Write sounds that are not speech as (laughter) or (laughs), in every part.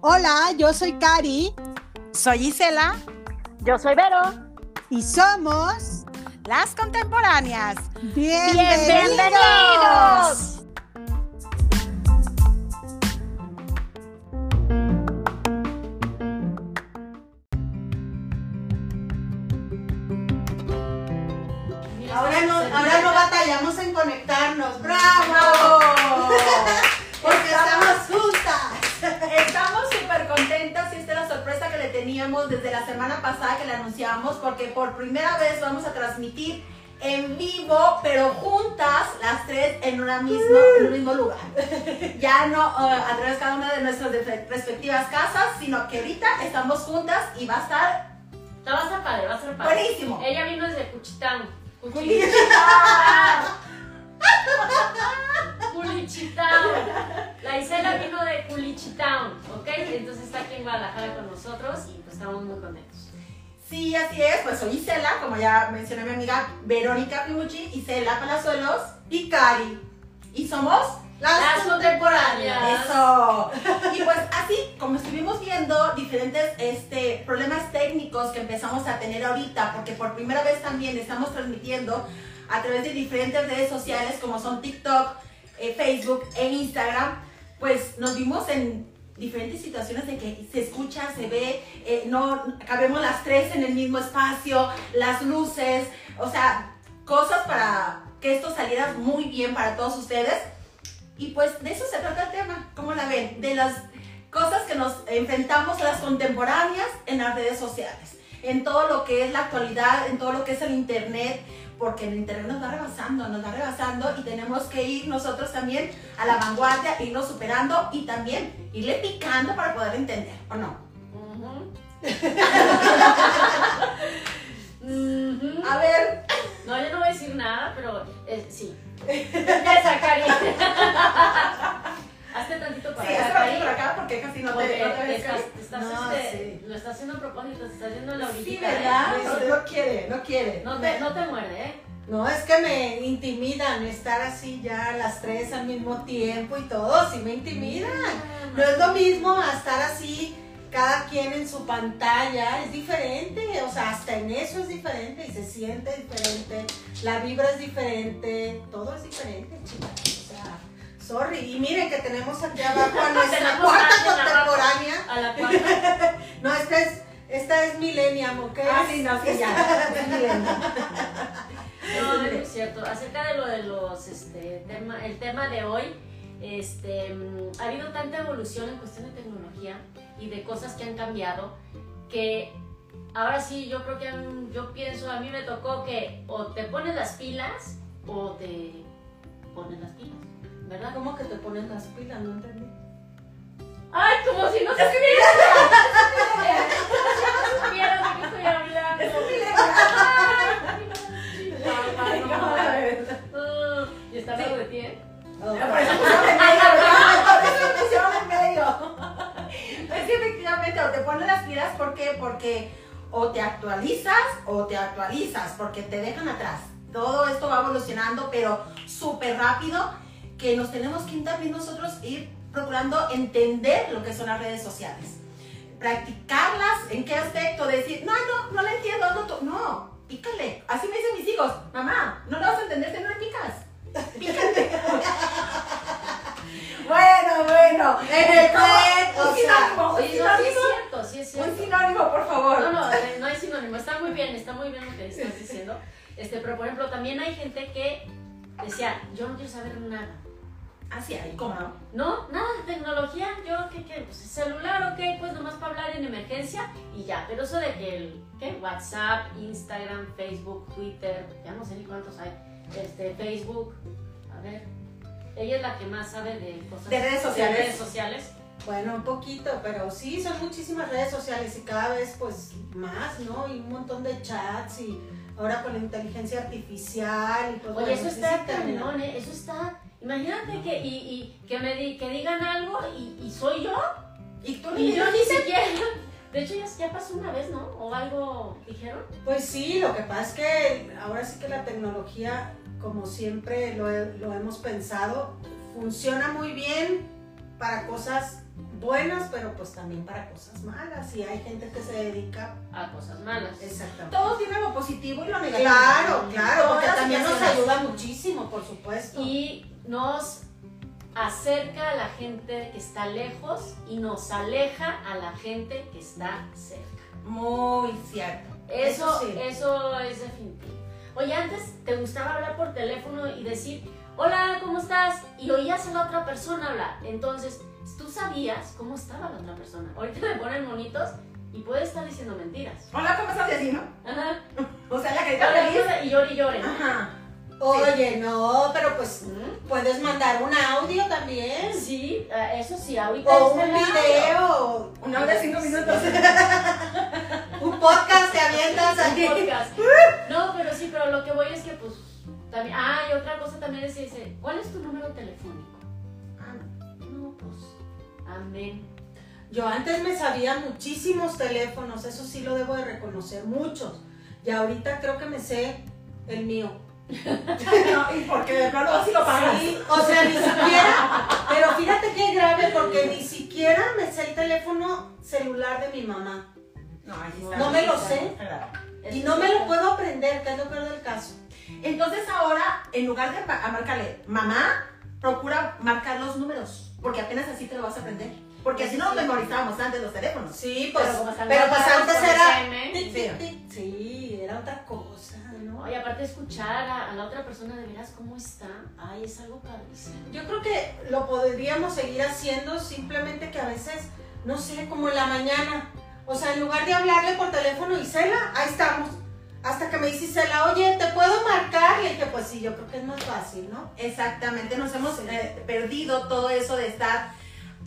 Hola, yo soy Cari. Soy Isela. Yo soy Vero. Y somos las contemporáneas. Bienvenidos. Bienvenidos. Desde la semana pasada que le anunciamos porque por primera vez vamos a transmitir en vivo, pero juntas las tres en, una misma, en un mismo lugar. (laughs) Ya no eh, a través de cada una de nuestras respectivas casas, sino que ahorita estamos juntas y va a estar No, va a ser padre, va a ser padre. buenísimo. Ella vino desde Cuchitán. Cuchitán. (laughs) (laughs) Culichitán. La Isela vino de Culichitán, ¿ok? Entonces está aquí en Guadalajara con nosotros y pues estamos muy contentos. Sí, así es, pues soy Isela, como ya mencioné mi amiga Verónica Pimucci, Isela Palazuelos y Cari. Y somos Las contemporáneas. Eso. Y pues así, como estuvimos viendo diferentes este, problemas técnicos que empezamos a tener ahorita, porque por primera vez también estamos transmitiendo a través de diferentes redes sociales como son TikTok, eh, Facebook e Instagram, pues nos vimos en diferentes situaciones de que se escucha, se ve, eh, no cabemos las tres en el mismo espacio, las luces, o sea, cosas para que esto saliera muy bien para todos ustedes. Y pues de eso se trata el tema, ¿cómo la ven? De las cosas que nos enfrentamos las contemporáneas en las redes sociales, en todo lo que es la actualidad, en todo lo que es el internet, porque el internet nos va rebasando, nos va rebasando y tenemos que ir nosotros también a la vanguardia, irnos superando y también irle picando para poder entender, ¿o no? (laughs) A ver, No, yo no voy a decir nada, pero eh, sí. (laughs) Esa Cari. (laughs) Hazte tantito para sí, acá, hazte por acá porque casi no te, no te ves, estás, Cari. estás, No, este, sí. lo estás haciendo a propósito, te estás haciendo la Sí, orillita. ¿verdad? ¿eh? No, no quiere, no quiere. No te, no te muerde, ¿eh? No, es que me intimidan estar así ya las tres al mismo tiempo y todo, sí me intimidan. No es lo mismo estar así, cada quien en su pantalla, es diferente, o sea, hasta en eso es diferente y se siente diferente, la vibra es diferente, todo es diferente, chicas, sorry. Y miren que tenemos aquí abajo a (laughs) nuestra cuarta contemporánea. A la cuarta. (laughs) No, esta es, esta es Millennium, ¿ok? Ah, sí, no, sí, ya. No, es cierto. Acerca de lo de los, este, tema, el tema de hoy, este, mm, ha habido tanta evolución en cuestión de tecnología y de cosas que han cambiado que ahora sí yo creo que han- yo pienso, a mí me tocó que o te pones las pilas o te pones las pilas, ¿verdad? ¿Cómo que te ponen las pilas? No entendí. Ay, como si no supieras. como si no supieras de qué estoy hablando. Ay, ¿Cómo la ves? Ah, Y está de ti, ¿eh? Oh. (laughs) Por eso pusieron en medio. Es que efectivamente, o te pones las pilas, ¿por qué? Porque o te actualizas o te actualizas, porque te dejan atrás. Todo esto va evolucionando, pero súper rápido, que nos tenemos que también nosotros ir procurando entender lo que son las redes sociales. Practicarlas, ¿en qué aspecto? Decir, no, no, no la entiendo, no, no, pícale. Así me dicen mis hijos, mamá, no lo vas a entender si no le picas. Pícale. (laughs) Bueno, bueno. En el ¿Cómo? Un sinónimo, un Sí, no, sí es sinónimo. cierto, sí es Un cierto. sinónimo, por favor. No, no, eh, no hay sinónimo, está muy bien, está muy bien lo que estás diciendo. Este, pero por ejemplo, también hay gente que decía, yo no quiero saber nada. Así hay, ¿cómo no? No, nada de tecnología, yo, ¿qué, qué? Pues celular, ok, pues nomás para hablar en emergencia y ya. Pero eso de que el, ¿qué? WhatsApp, Instagram, Facebook, Twitter, ya no sé ni cuántos hay. Este, Facebook, a ver. Ella es la que más sabe de cosas. De redes sociales. redes sociales. Bueno, un poquito, pero sí, son muchísimas redes sociales y cada vez pues más, ¿no? Y un montón de chats y ahora con la inteligencia artificial y pues Oye, eso está cañón, ¿eh? Eso está. Imagínate que, y, y que me di- que digan algo y, y soy yo Y tú y yo ni siquiera. De hecho, ya, ya pasó una vez, ¿no? O algo dijeron. Pues sí, lo que pasa es que ahora sí que la tecnología como siempre lo, lo hemos pensado, funciona muy bien para cosas buenas, pero pues también para cosas malas. Y hay gente que se dedica A cosas malas. exactamente. Todo tiene lo positivo y lo negativo. Claro, claro, porque también nos ayuda muchísimo, por supuesto. Y nos acerca a la gente que está lejos y nos aleja a la gente que está cerca. Muy cierto. Eso, Eso sí. eso es definitivo. Oye, antes te gustaba hablar por teléfono y decir, hola, ¿cómo estás? Y oías a la otra persona hablar. Entonces, tú sabías cómo estaba la otra persona. Ahorita le ponen monitos y puede estar diciendo mentiras. Hola, ¿cómo estás, vecino? Ajá. (laughs) O sea, la feliz. ayuda y llore y llore. Ajá. Oye, no, pero pues puedes mandar un audio también. Sí, eh, eso sí, ahorita O un video. Una hora de cinco minutos. (laughs) Un podcast te avientas Un aquí. podcast. No, pero sí, pero lo que voy es que pues también, ah, y otra cosa también es dice, ¿cuál es tu número telefónico? Ah, no, pues, amén. Yo antes me sabía muchísimos teléfonos, eso sí lo debo de reconocer, muchos. Y ahorita creo que me sé el mío. No, y porque de plano así lo pagas. Sí, o sea, ni siquiera, pero fíjate qué grave, porque ni siquiera me sé el teléfono celular de mi mamá. No, está. No me lo sé. Y no me lo puedo aprender, que es lo peor del caso. Entonces ahora, en lugar de marcarle mamá, procura marcar los números, porque apenas así te lo vas a aprender. Porque así no memorizábamos antes los teléfonos. Sí, pues, Pero pues grabados antes era... Sí, era otra cosa, ¿no? Oye, aparte de escuchar a, a la otra persona de veras cómo está, ay, es algo padrísimo. Yo creo que lo podríamos seguir haciendo, simplemente que a veces, no sé, como en la mañana. O sea, en lugar de hablarle por teléfono, Isela, ahí estamos. Hasta que me dice Isela, oye, ¿te puedo marcar? Y dije, pues sí, yo creo que es más fácil, ¿no? Exactamente, nos hemos Sí. eh, perdido todo eso de estar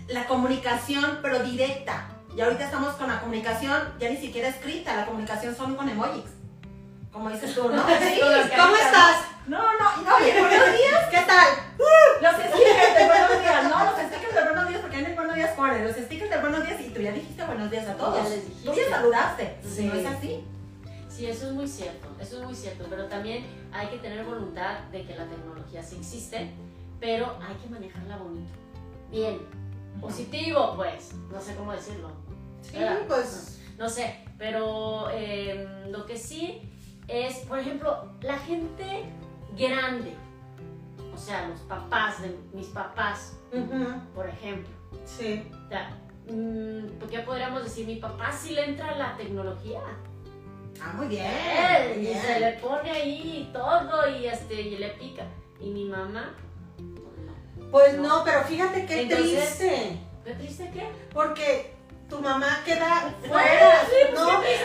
la comunicación, pero directa. Y ahorita estamos con la comunicación ya ni siquiera escrita, la comunicación son con emojis. Como dices tú, ¿no? (laughs) Sí, ¿Cómo estás? No, no, no, oye, buenos (laughs) días. ¿Qué tal? Los stickers de buenos días, no, los stickers de buenos días, porque en el buenos días corner, los stickers de buenos días y tú ya dijiste buenos días a todos. Ya les dijiste. Tú ya saludaste. Sí. No es así. Sí, eso es muy cierto, eso es muy cierto, pero también hay que tener voluntad de que la tecnología sí existe, pero hay que manejarla bonito. Bien, positivo, pues, no sé cómo decirlo. Sí, ¿verdad? pues... No sé, pero eh, lo que sí es, por ejemplo, la gente grande, o sea, los papás de mis papás, por ejemplo. Sí. O sea, mm, ¿por ¿Qué podríamos decir? Mi papá sí le entra a la tecnología. Ah, muy bien. Muy y se le pone ahí todo y, este, y le pica. Y mi mamá, pues no. No, pero fíjate qué Entonces- triste. ¿Qué triste qué? Porque tu mamá queda Fuera, sí, pues, no, qué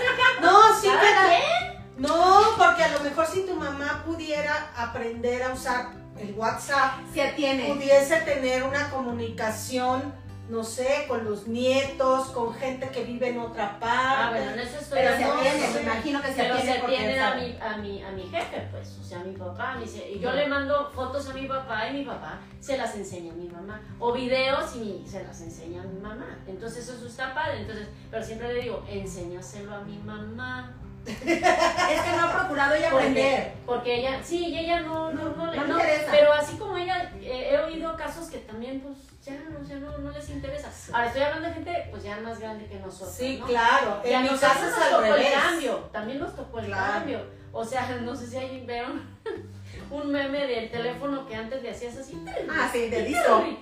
no, sí ¿Cada queda. quien? No, porque a lo mejor si tu mamá pudiera aprender a usar el WhatsApp, Se atiene. pudiese tener una comunicación, no sé, con los nietos, con gente que vive en otra parte. Ah, bueno, en eso estoy Pero de se atiene, sí. me imagino que se Pero se atiene porque atienden a mi, a, mi, a mi jefe, pues, o sea, a mi papá. y yo le mando fotos a mi papá y mi papá se las enseña a mi mamá. O videos y mi- se las enseña a mi mamá. Entonces eso está padre. Entonces, pero siempre le digo, enséñaselo a mi mamá. Es que no ha procurado ella Porque, aprender. porque ella, sí, y ella no, no, no, le No no, interesa. Pero así como ella, eh, he oído casos que también, pues, ya, o sea, no, no les interesa. Ahora, estoy hablando de gente, pues, ya más grande que nosotros, Sí, claro. Y a En mi nos es al tocó revés. el cambio, también nos tocó el Claro. cambio. O sea, (laughs) no sé si ahí vieron (laughs) un meme del teléfono que antes le hacías así. Ah, sí, de turri,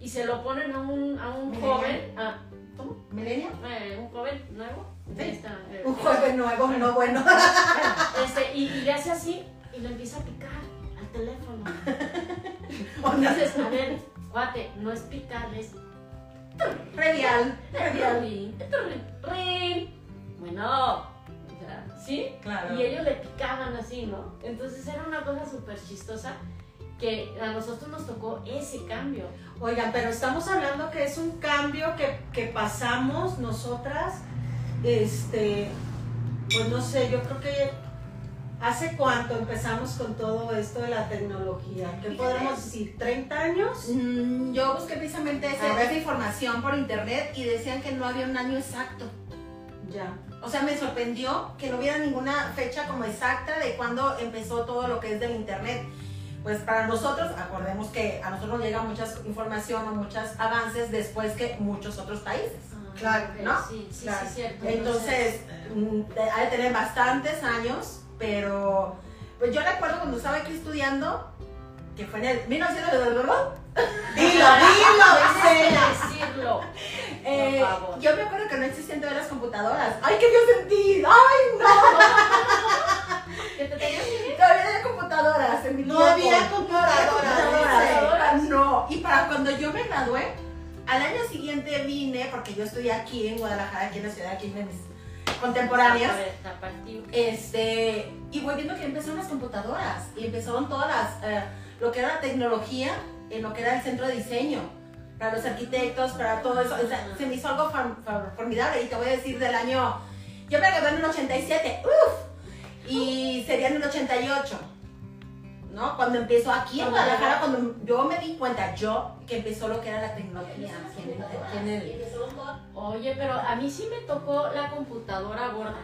Y se lo ponen a un, a un joven, a, ¿cómo? ¿Milenia? Eh, un joven nuevo. Eh, Un joven nuevo, no (laughs) bueno. este, y, y le hace así y le empieza a picar al teléfono. (laughs) Entonces, a ver, cuate, no es. Revial. Rin, turri, rin. Bueno, o sea, ¿sí? Claro. Y ellos le picaban así, ¿no? Entonces era una cosa súper chistosa que a nosotros nos tocó ese cambio. Oigan, pero estamos hablando que es un cambio que, que pasamos nosotras, este, pues no sé, yo creo que hace cuánto empezamos con todo esto de la tecnología, ¿qué podemos decir? ¿30 años? Mm, Yo busqué precisamente esa información por internet y decían que no había un año exacto. Ya. O sea, me sorprendió que no hubiera ninguna fecha como exacta de cuándo empezó todo lo que es del internet. pues para nosotros, acordemos que a nosotros nos llega mucha información o muchos avances después que muchos otros países. Claro, ¿no? Sí, sí, Claro. sí, cierto. Entonces, mm, ha de tener bastantes años, pero pues yo recuerdo cuando estaba aquí estudiando, que fue en el 1900, (laughs) Dilo, dilo, que decirlo. (laughs) eh, Por favor. yo me acuerdo que no existían todavía las computadoras. ¡Ay, qué Dios sentí! ¡Ay, no! (laughs) ¿Qué te tenías que Todavía no había computadoras en mi No tiempo. había computadoras, computadoras. dice. No, y para cuando yo me gradué, al año siguiente vine, porque yo estudié aquí en Guadalajara, aquí en la ciudad, aquí en mis contemporáneas. Tapatío. Este, y voy viendo que empezaron las computadoras y empezaron todas las, eh, lo que era la tecnología, en lo que era el centro de diseño, para los arquitectos, para todo eso. O sea, se me hizo algo formidable y te voy a decir del año, yo me gradué en el 87, uff, y sería en el 88. ¿No? Cuando empezó aquí en Guadalajara, cuando yo me di cuenta, yo, que empezó lo que era la tecnología aquí en, aquí en el... Oye, pero a mí sí me tocó la computadora gorda.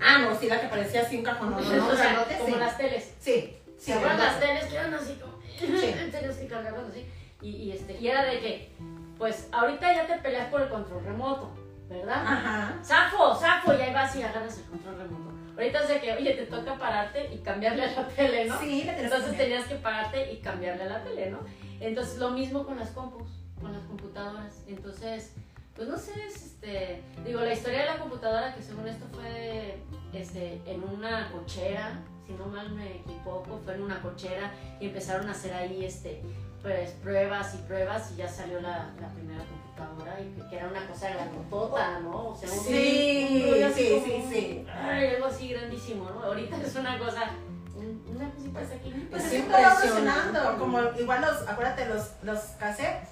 Ah, no, sí, la que parecía así un cajón, no, no, (laughs) no, o sea, grandote, como sí. las teles. Sí, sí, ¿Se las teles que eran así como... (laughs) Tenías que cargarlas así. Y, y, este, y era de que, pues, ahorita ya te peleas por el control remoto, ¿verdad? Ajá. ¡Zafo! ¡Zafo! Y ahí vas y agarras el control remoto. Ahorita es de que, oye, te toca pararte y cambiarle a la tele, ¿no? Sí, tenés Entonces que tenías que pararte y cambiarle a la tele, ¿no? Entonces lo mismo con las compus, con las computadoras. Entonces, pues no sé, es, este, digo, la historia de la computadora que según esto fue este, en una cochera, si no mal me equivoco, fue en una cochera y empezaron a hacer ahí este, pues pruebas y pruebas y ya salió la, la primera computadora y que, que era una cosa grandotota, ¿no? O sea, un- Sí, un así sí, sí, sí. Ay, algo así grandísimo, ¿no? Ahorita (laughs) es una cosa, un- una cosita aquí. Pues Es impresionante. evolucionando. Como igual los, acuérdate, los, los cassettes,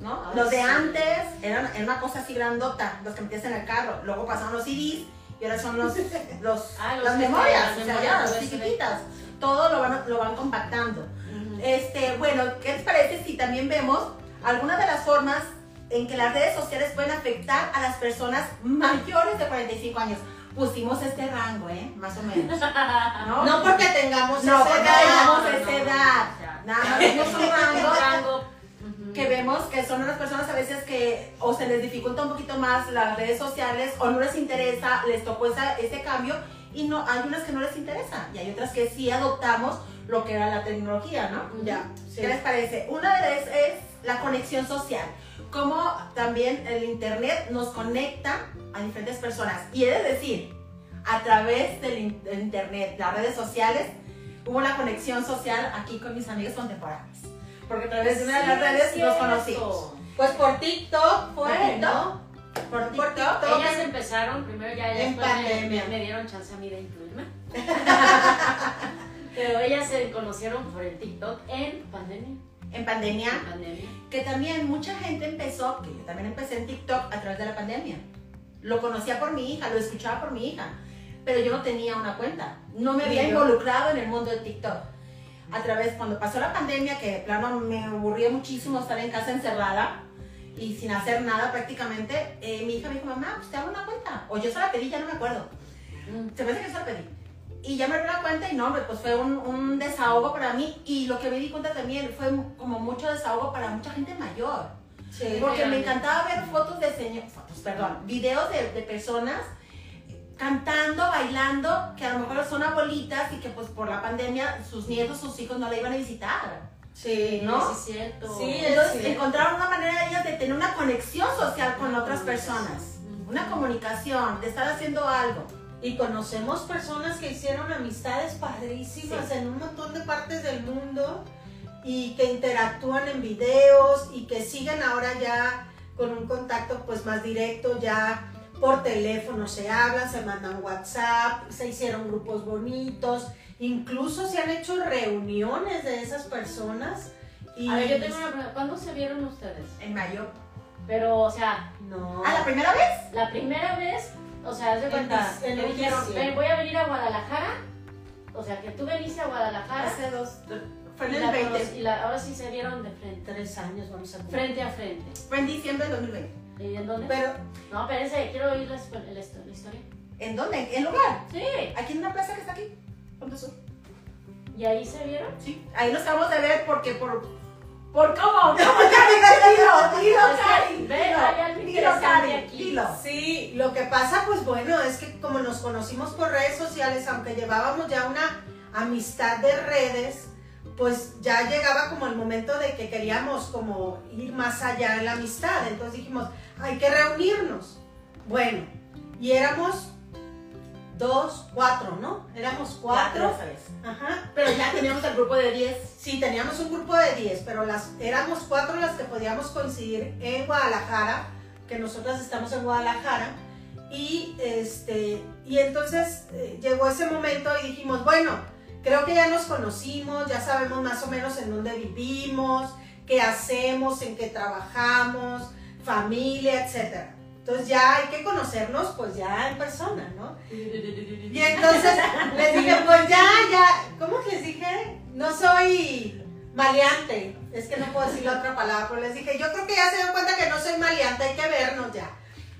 ¿no? Ay, los de sí. antes eran, era una cosa así grandota, los que metías en el carro. Luego pasaron los CDs y ahora son los, (laughs) los, Ah, los las que- memorias, las o sea, memorias ya, las chiquititas. Todo lo van, lo van compactando. Ujú. Este, bueno, ¿qué les parece si también vemos algunas de las formas en que las redes sociales pueden afectar a las personas mayores de 45 años? Pusimos este rango, ¿eh? Más o menos. (laughs) ¿No? No porque tengamos No, esa porque edad. tengamos no, esa no, edad. Nada más vimos (laughs) un rango rango. Que vemos que son las personas a veces que o se les dificulta un poquito más las redes sociales o no les interesa, les tocó esa, ese cambio y no hay unas que no les interesa y hay otras que sí adoptamos lo que era la tecnología, ¿no? Ya, sí. ¿Qué les parece? Una de ellas es la conexión social. Cómo también el internet nos conecta a diferentes personas. Y he de decir, a través del in- del internet, las redes sociales, hubo una conexión social aquí con mis amigos contemporáneos. Porque a través de una de las redes es nos conocimos. Pues por TikTok fue, Por ¿no? Por Por TikTok. TikTok. Ellas empezaron primero ya, ya En pandemia. Me, me dieron chance a mí de incluirme. (laughs) Pero ellas se conocieron por el TikTok en pandemia. En pandemia, En pandemia. que también mucha gente empezó, que yo también empecé en TikTok a través de la pandemia. Lo conocía por mi hija, lo escuchaba por mi hija, pero yo no tenía una cuenta. No me había yo. involucrado en el mundo de TikTok. A través, cuando pasó la pandemia, que de plano me aburría muchísimo estar en casa encerrada y sin hacer nada prácticamente, eh, mi hija me dijo, mamá, pues te hago una cuenta. O yo se la pedí, ya no me acuerdo. Se me hace que se la pedí. Y ya me la cuenta y no, pues fue un, un desahogo para mí. Y lo que me di cuenta también fue como mucho desahogo para mucha gente mayor. Sí. Porque me encantaba ver fotos de señores, fotos, perdón, videos de, de personas cantando, bailando, que a lo mejor son abuelitas y que pues por la pandemia sus nietos, sus hijos no la iban a visitar. Sí, ¿no? Sí, es cierto. Sí, Entonces sí. encontraron una manera ellas de tener una conexión social con Una otras personas. Una comunicación, de estar haciendo algo. Y conocemos personas que hicieron amistades padrísimas en un montón de partes del mundo y que interactúan en videos y que siguen ahora ya con un contacto pues más directo, ya por teléfono se hablan, se mandan WhatsApp, se hicieron grupos bonitos, incluso se han hecho reuniones de esas personas. Y A ver, yo tengo una pregunta. ¿Cuándo se vieron ustedes? En mayo. Pero, o sea, No. ¿Ah, la primera vez? la primera vez, o sea, haz de En cuenta, me dijeron, ven, voy a venir a Guadalajara. O sea, que tú veniste a Guadalajara. Hace dos. Fue en el la 20. conocí- y la- ahora sí se vieron de frente. Tres años vamos a cumplir. Frente a frente. Fue en diciembre del 2020. ¿Y en dónde? Pero No, espérense, quiero oír la, la la historia. ¿En dónde? ¿En lugar? Sí. Aquí en una plaza que está aquí. ¿Y ahí se vieron? Sí, ahí nos acabamos de ver porque por... ¿Por cómo? ¿Cómo, Cari? Dilo, dilo, Cari. ve, dilo, hay algo dilo, interesante Cari, aquí. Dilo. Sí, lo que pasa, pues bueno, es que como nos conocimos por redes sociales, aunque llevábamos ya una amistad de redes, pues ya llegaba como el momento de que queríamos como ir más allá en la amistad. Entonces dijimos, hay que reunirnos. Bueno, y éramos dos, cuatro, ¿no? Éramos cuatro. Ajá. Pero ya teníamos el grupo de 10. Sí, teníamos un grupo de 10, pero las, éramos cuatro las que podíamos coincidir en Guadalajara, que nosotras estamos en Guadalajara. Y, este, y entonces eh, llegó ese momento y dijimos, bueno, creo que ya nos conocimos, ya sabemos más o menos en dónde vivimos, qué hacemos, en qué trabajamos, familia, etc. Entonces ya hay que conocernos pues ya en persona, ¿no? (laughs) Y entonces les dije, pues ya, ya, ¿cómo les dije? No soy maleante, es que no puedo decir la otra palabra, pero les dije, yo creo que ya se dio cuenta que no soy maleante, hay que vernos ya.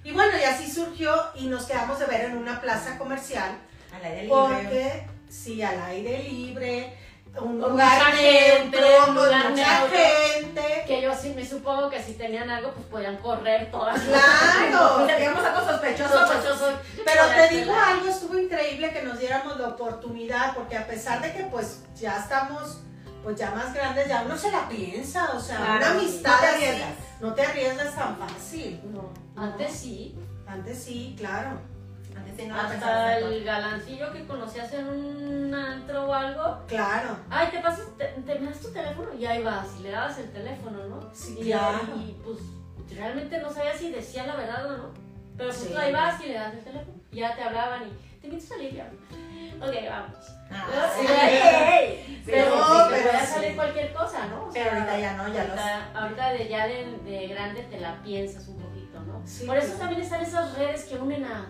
Y bueno, y así surgió y nos quedamos de ver en una plaza comercial, Al aire libre. porque sí, al aire libre, un lugar mucha gente, un lugar mucha gente. Que yo sí me supongo que si tenían algo, pues podían correr todas. Claro. (laughs) Teníamos algo sospechoso. Sospechoso. Pero te digo algo, estuvo increíble que nos diéramos la oportunidad, porque a pesar de que pues ya estamos pues ya más grandes, ya uno se la piensa, o sea, Claro, una amistad No te arriesgas. no te arriesgas tan fácil. No, antes sí. Antes sí, claro. Sí no Hasta el galancillo que conocías en un antro o algo. Claro. Ay, te pasas, te, te das tu teléfono y ahí vas, y le dabas el teléfono, ¿no? Sí, y, claro. y pues realmente no sabías si decía la verdad o no. Pero pues Sí. tú ahí vas y le das el teléfono. Y ya te hablaban y te invito a salir, ya. Ok, vamos. Ah, Sí. (laughs) sí. Pero, sí, te pero puede sí. salir cualquier cosa, ¿no? O Pero ahorita ya no, ya los... ahorita, ahorita de, ya de, de grande te la piensas un poquito, ¿no? Por eso también están esas redes que unen a,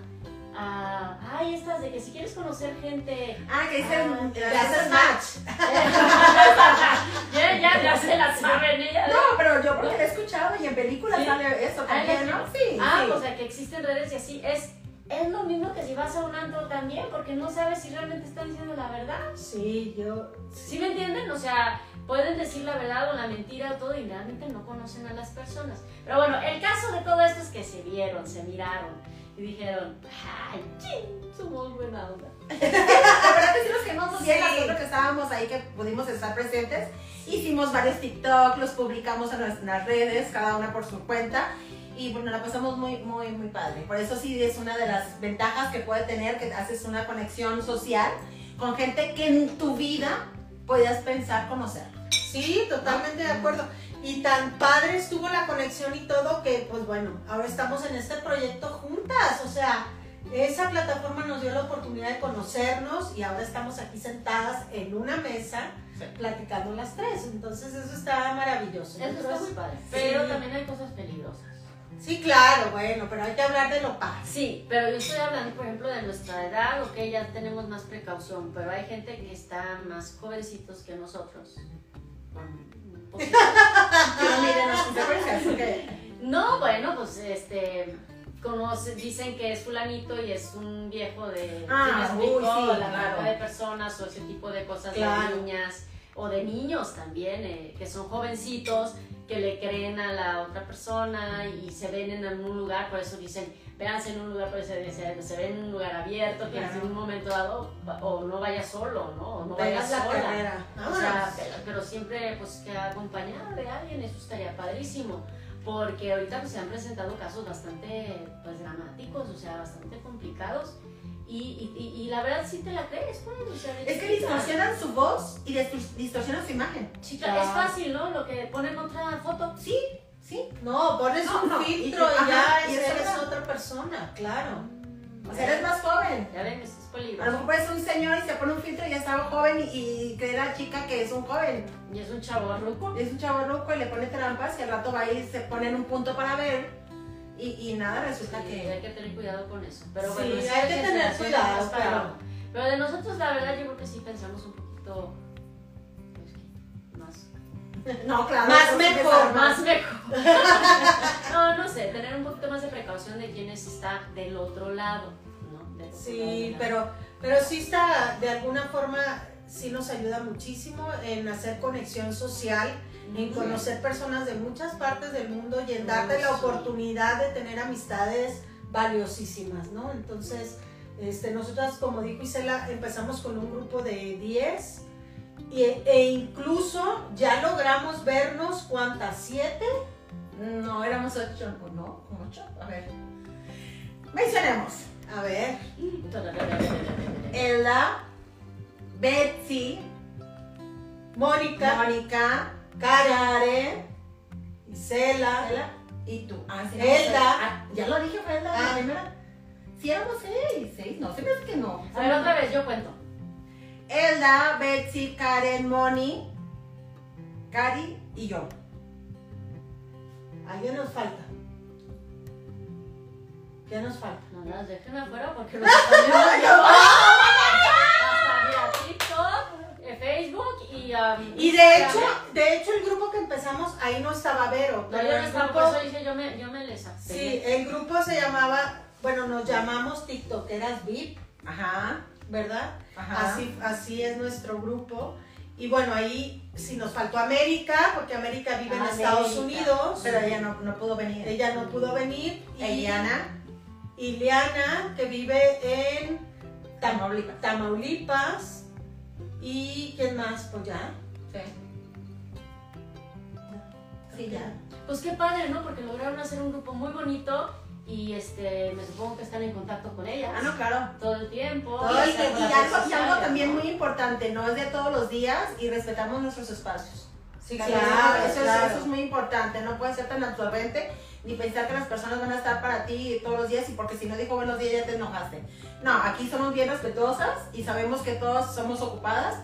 a. Ay, estas de que si quieres conocer gente. Ah, que dicen... Ah, eh, haces match. (laughs) ya, ya, ya se la (laughs) saben ellas. No, pero yo porque lo he escuchado y en películas Sí. sale eso Ah, también, ¿la- ¿no? Sí, Ah, sí. o sea que existen redes y así. Es, es lo mismo que si vas a un antro también, porque no sabes si realmente están diciendo la verdad. Sí, yo. ¿Sí me entienden? O sea, pueden decir la verdad o la mentira o todo y realmente no conocen a las personas. Pero bueno, el caso de todo esto es que se vieron, se miraron y dijeron, ¡ay, ching! Somos buena onda. (laughs) La verdad que sí nos quedamos bien, nosotros que estábamos ahí, que pudimos estar presentes. Hicimos varios TikTok, los publicamos en nuestras redes, cada una por su cuenta. Y bueno, la pasamos muy, muy, muy padre. Por eso sí es una de las ventajas que puede tener, que haces una conexión social con gente que en tu vida puedas pensar conocer. Sí, totalmente de acuerdo. Y tan padre estuvo la conexión y todo que, pues bueno, ahora estamos en este proyecto juntas. O sea, esa plataforma nos dio la oportunidad de conocernos y ahora estamos aquí sentadas en una mesa platicando las tres. Entonces eso está maravilloso. Eso está Entonces, muy padre. Pero sí. también hay cosas peligrosas. Sí, claro, bueno, pero hay que hablar de lo padre. Sí, pero yo estoy hablando, por ejemplo, de nuestra edad, ok, ya tenemos más precaución, pero hay gente que está más jovencitos que nosotros. Pero miren No, bueno, pues este conoce, dicen que es fulanito y es un viejo de Ah, uy, sí, la claro. de personas o ese tipo de cosas Claro. de niñas o de niños también, eh, que son jovencitos que le creen a la otra persona y se ven en un lugar, por eso dicen, véanse en un lugar, por eso se, se ven en un lugar abierto, que Claro. en un momento dado, o no vaya solo, ¿no? O no vaya la sola. carrera. O sea, pero, pero siempre pues que acompañada de alguien, eso estaría padrísimo. Porque ahorita pues, se han presentado casos bastante pues, dramáticos, o sea, bastante complicados. Y, y, y- la verdad sí te la crees, pues. O sea, Es que distorsionan su voz y distor- distorsionan su imagen. Chica, es fácil, ¿no? Lo que ponen otra foto. Sí, sí. No, pones No, un no, filtro y- y, ya eres verdad. otra persona, claro. O sea, eres más joven. Ya ven, es es A lo peligroso. mejor es un señor y se pone un filtro y ya estaba joven y, cree la chica que es un joven. Y es un chavo ruco. Es un chavo loco y le pone trampas y al rato va y se pone en un punto para ver y, y nada, resulta Sí, que... hay que tener cuidado con eso. Pero Sí, bueno, hay que tener cuidado, para pero- de nosotros, la verdad, yo creo que sí pensamos un poquito pues, más (laughs) No, claro. Más mejor, más mejor. (laughs) no, no sé, tener un poquito más de precaución de quienes está del otro lado, ¿no? Otro Sí, lado pero, pero sí está de alguna forma sí nos ayuda muchísimo en hacer conexión social, en conocer personas de muchas partes del mundo y en darte la oportunidad de tener amistades valiosísimas, ¿no? Entonces, este, nosotras, como dijo Isela, empezamos con un grupo de 10 y- e incluso ya logramos vernos, ¿cuántas? ¿Siete? No, éramos ocho, no, ocho. A ver. Mencionemos. A ver, Ella, Betsy, Mónica, Mónica, Karen, Isela, y tú. Ah, sí, Elda. Ah, ya lo dije, fue Elda, la Ah. primera. Sí, éramos seis, seis, no, se me hace que no. A ver, otra vez, yo cuento. Elda, Betsy, Karen, Moni, Cari y yo. alguien nos falta. ¿Qué nos falta? No las dejen afuera porque (laughs) nos (laughs) Hasta mira, TikTok, eh, Y. um, Y de hecho, de hecho el grupo que empezamos, ahí no estaba Vero. No, yo no estaba, grupo- por eso dije, yo me, yo me les Sí, el grupo se llamaba, bueno, nos llamamos TikTokeras VIP, Ajá, ¿verdad? ajá. Así, así es nuestro grupo. Y bueno, ahí sí nos faltó América, porque América vive en América. Estados Unidos. Pero ella no, no pudo venir. Ella no pudo venir. Y Eliana, Y Liana, que vive en Tam- Tamaulipas. Tamaulipas. ¿Y quién más? Pues ya. Sí. Sí, ya. Pues qué padre, ¿no? Porque lograron hacer un grupo muy bonito y este, me supongo que están en contacto con ellas Ah, no, claro. todo el tiempo. Todo Y, algo, y también muy importante, no es de todos los días y respetamos nuestros espacios. Sí, Claro, eso, es- claro. eso es muy importante, no puedes ser tan absorbente ni pensar que las personas van a estar para ti todos los días y porque si no dijo buenos días ya te enojaste. No, aquí somos bien respetuosas y sabemos que todos somos ocupadas,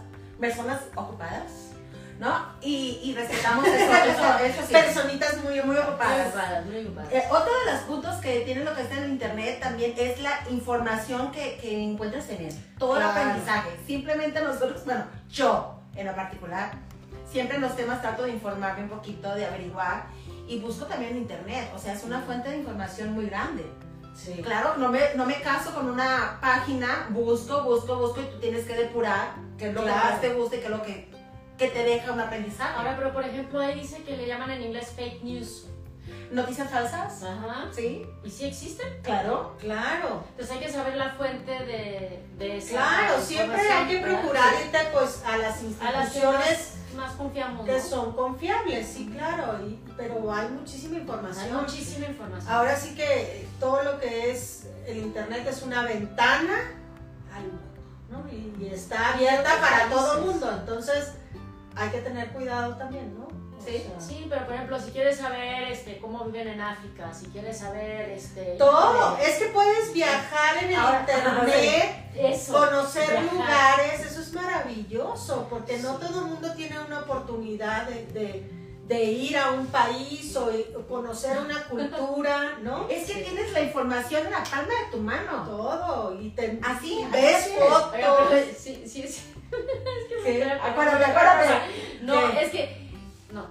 personas ocupadas, ¿no? Y, y respetamos eso, (laughs) eso, eso sí. Personitas muy, muy Muy ocupadas. ocupadas, muy ocupadas. Eh, otro de los puntos que tiene lo que está en internet también es la información que, que encuentras en él. Todo Claro. el aprendizaje. Simplemente nosotros, bueno, yo en lo particular, siempre en los temas trato de informarme un poquito, de averiguar y busco también en internet. O sea, es una fuente de información muy grande. Sí. Claro, no me, no me caso con una página, busco, busco, busco y tú tienes que depurar qué es lo Claro. que más te gusta y qué es lo que, que te deja un aprendizaje. Ahora, pero por ejemplo, ahí dice que le llaman en inglés fake news. Noticias falsas, Ajá. ¿sí? ¿Y sí existen? Claro. Claro. Entonces hay que saber la fuente de, de esa Claro, siempre hay que procurar irte pues a las instituciones más, confiamos, que ¿no? son confiables, sí, claro, y- pero hay muchísima Hay información. muchísima información. Ahora sí que todo lo que es el internet es una ventana al mundo, ¿no? Y, y está abierta para todo el mundo, entonces hay que tener cuidado también, ¿no? O Sí, sea, Sí, pero por ejemplo, si quieres saber este, cómo viven en África, si quieres saber este, Todo, híjole, es que puedes viajar en el Ahora- internet, eso, conocer viajar. lugares, eso es maravilloso, porque no todo el mundo tiene una oportunidad de, de- de ir a un país o, o conocer una (laughs) cultura, ¿no? Es que tienes la información en la palma de tu mano. todo y te Así, ves así fotos. Oiga, pero sí, sí, sí. (laughs) es que me Sí, cosa. No, es que. No.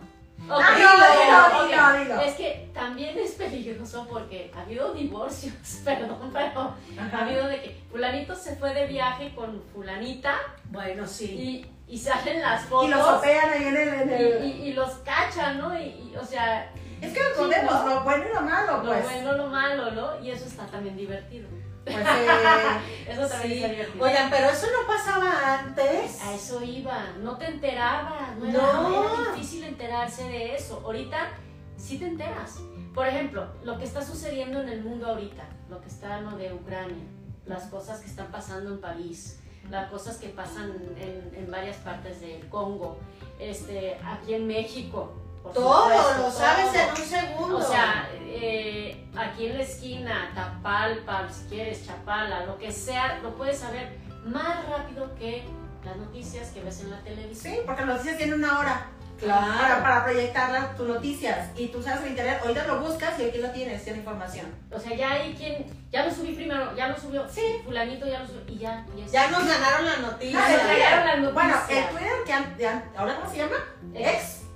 Ah, Ok, dilo, ok, dilo, dilo, dilo. Es que también es peligroso porque ha habido divorcios, (laughs) perdón, pero ha habido de que fulanito se fue de viaje con fulanita Bueno, sí. y, y salen las fotos. Y los operan ahí en el... en y, el- y- y los cachan, ¿no? Y, y, o sea, Es que nos podemos, ¿no? lo bueno y lo malo, lo pues. bueno, lo malo, ¿no? Y eso está también divertido. Pues, eh, Eso también Sí. Oigan, pero eso no pasaba antes. A eso iba, no te enterabas, no, No. Era, era difícil enterarse de eso. Ahorita sí te enteras. Por ejemplo, lo que está sucediendo en el mundo ahorita, lo que está lo de Ucrania, las cosas que están pasando en París, las cosas que pasan en, en varias partes del Congo, este, aquí en México. Por Todo, supuesto, lo sabes todo. en un segundo. O sea, eh, aquí en la esquina, Tapalpa, si quieres, Chapala, lo que sea, lo puedes saber más rápido que las noticias que ves en la televisión. sí, porque las noticias tienen una hora claro. para, para proyectar tus noticias. Y tú sabes en internet, ahorita lo buscas y aquí lo tienes, tiene información. O sea, ya hay quien, ya lo subí primero, ya lo subió, sí, fulanito ya lo subió, y ya, y. Ya nos ganaron la noticia. se el entregaron Twitter. las Bueno, noticias. el Twitter, que ¿ahora cómo se llama?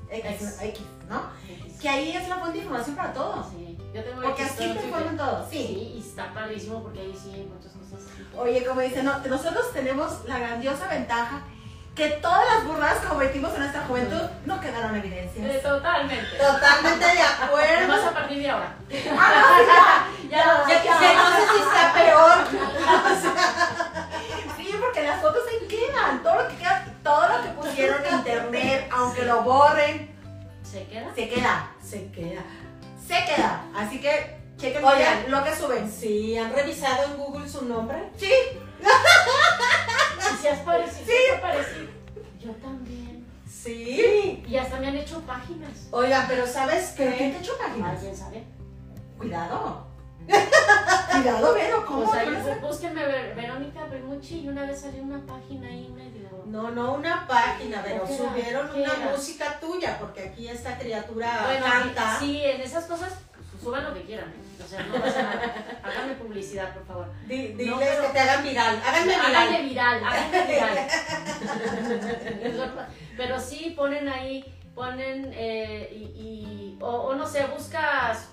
X. X, X. X, ¿no? Que ahí es la fuente de información para todos. Sí, yo tengo Porque tengo te informan todos, sí. Sí, y está padrísimo porque ahí sí encuentras cosas así. Oye, como dicen, no, nosotros tenemos la grandiosa ventaja que todas las burradas que cometimos en nuestra juventud no quedaron Eh, evidencias. Totalmente. Totalmente de acuerdo. Además a partir de ahora. Ah, (laughs) Ya, Ya que sé, no sé si está peor. (laughs) Sí, porque las fotos ahí quedan. Todo lo que queda, todo lo que pusieron en internet, aunque lo borren, ¿Se queda? se queda. Se queda. Se queda. Así que chequen Oigan. lo que suben. Sí, ¿han revisado en Google su nombre? Sí, ¿Y si has parecido? Sí. ¿Sí has parecido? Yo también. Sí. Y hasta me han hecho páginas. Oigan, pero ¿sabes pero ¿quién te qué? echó páginas? ¿Alguien sabe? Cuidado. (laughs) Cuidado, Vero, ¿cómo? O sea, ¿Cómo bú- búsquenme Ver- Verónica Bermucci y una vez salió una página ahí. No, no una página, pero subieron ¿Qué una música tuya, porque aquí esta criatura Bueno, canta. sí, en esas cosas pues, suban lo que quieran. ¿eh? O sea, no pasa nada. Háganme publicidad, por favor. Di- diles No, pero- que te hagan viral. Háganme Háganme viral. viral, háganme (laughs) viral. Es (laughs) verdad. Pero sí ponen ahí, ponen eh, y, y- o, o no sé, buscas,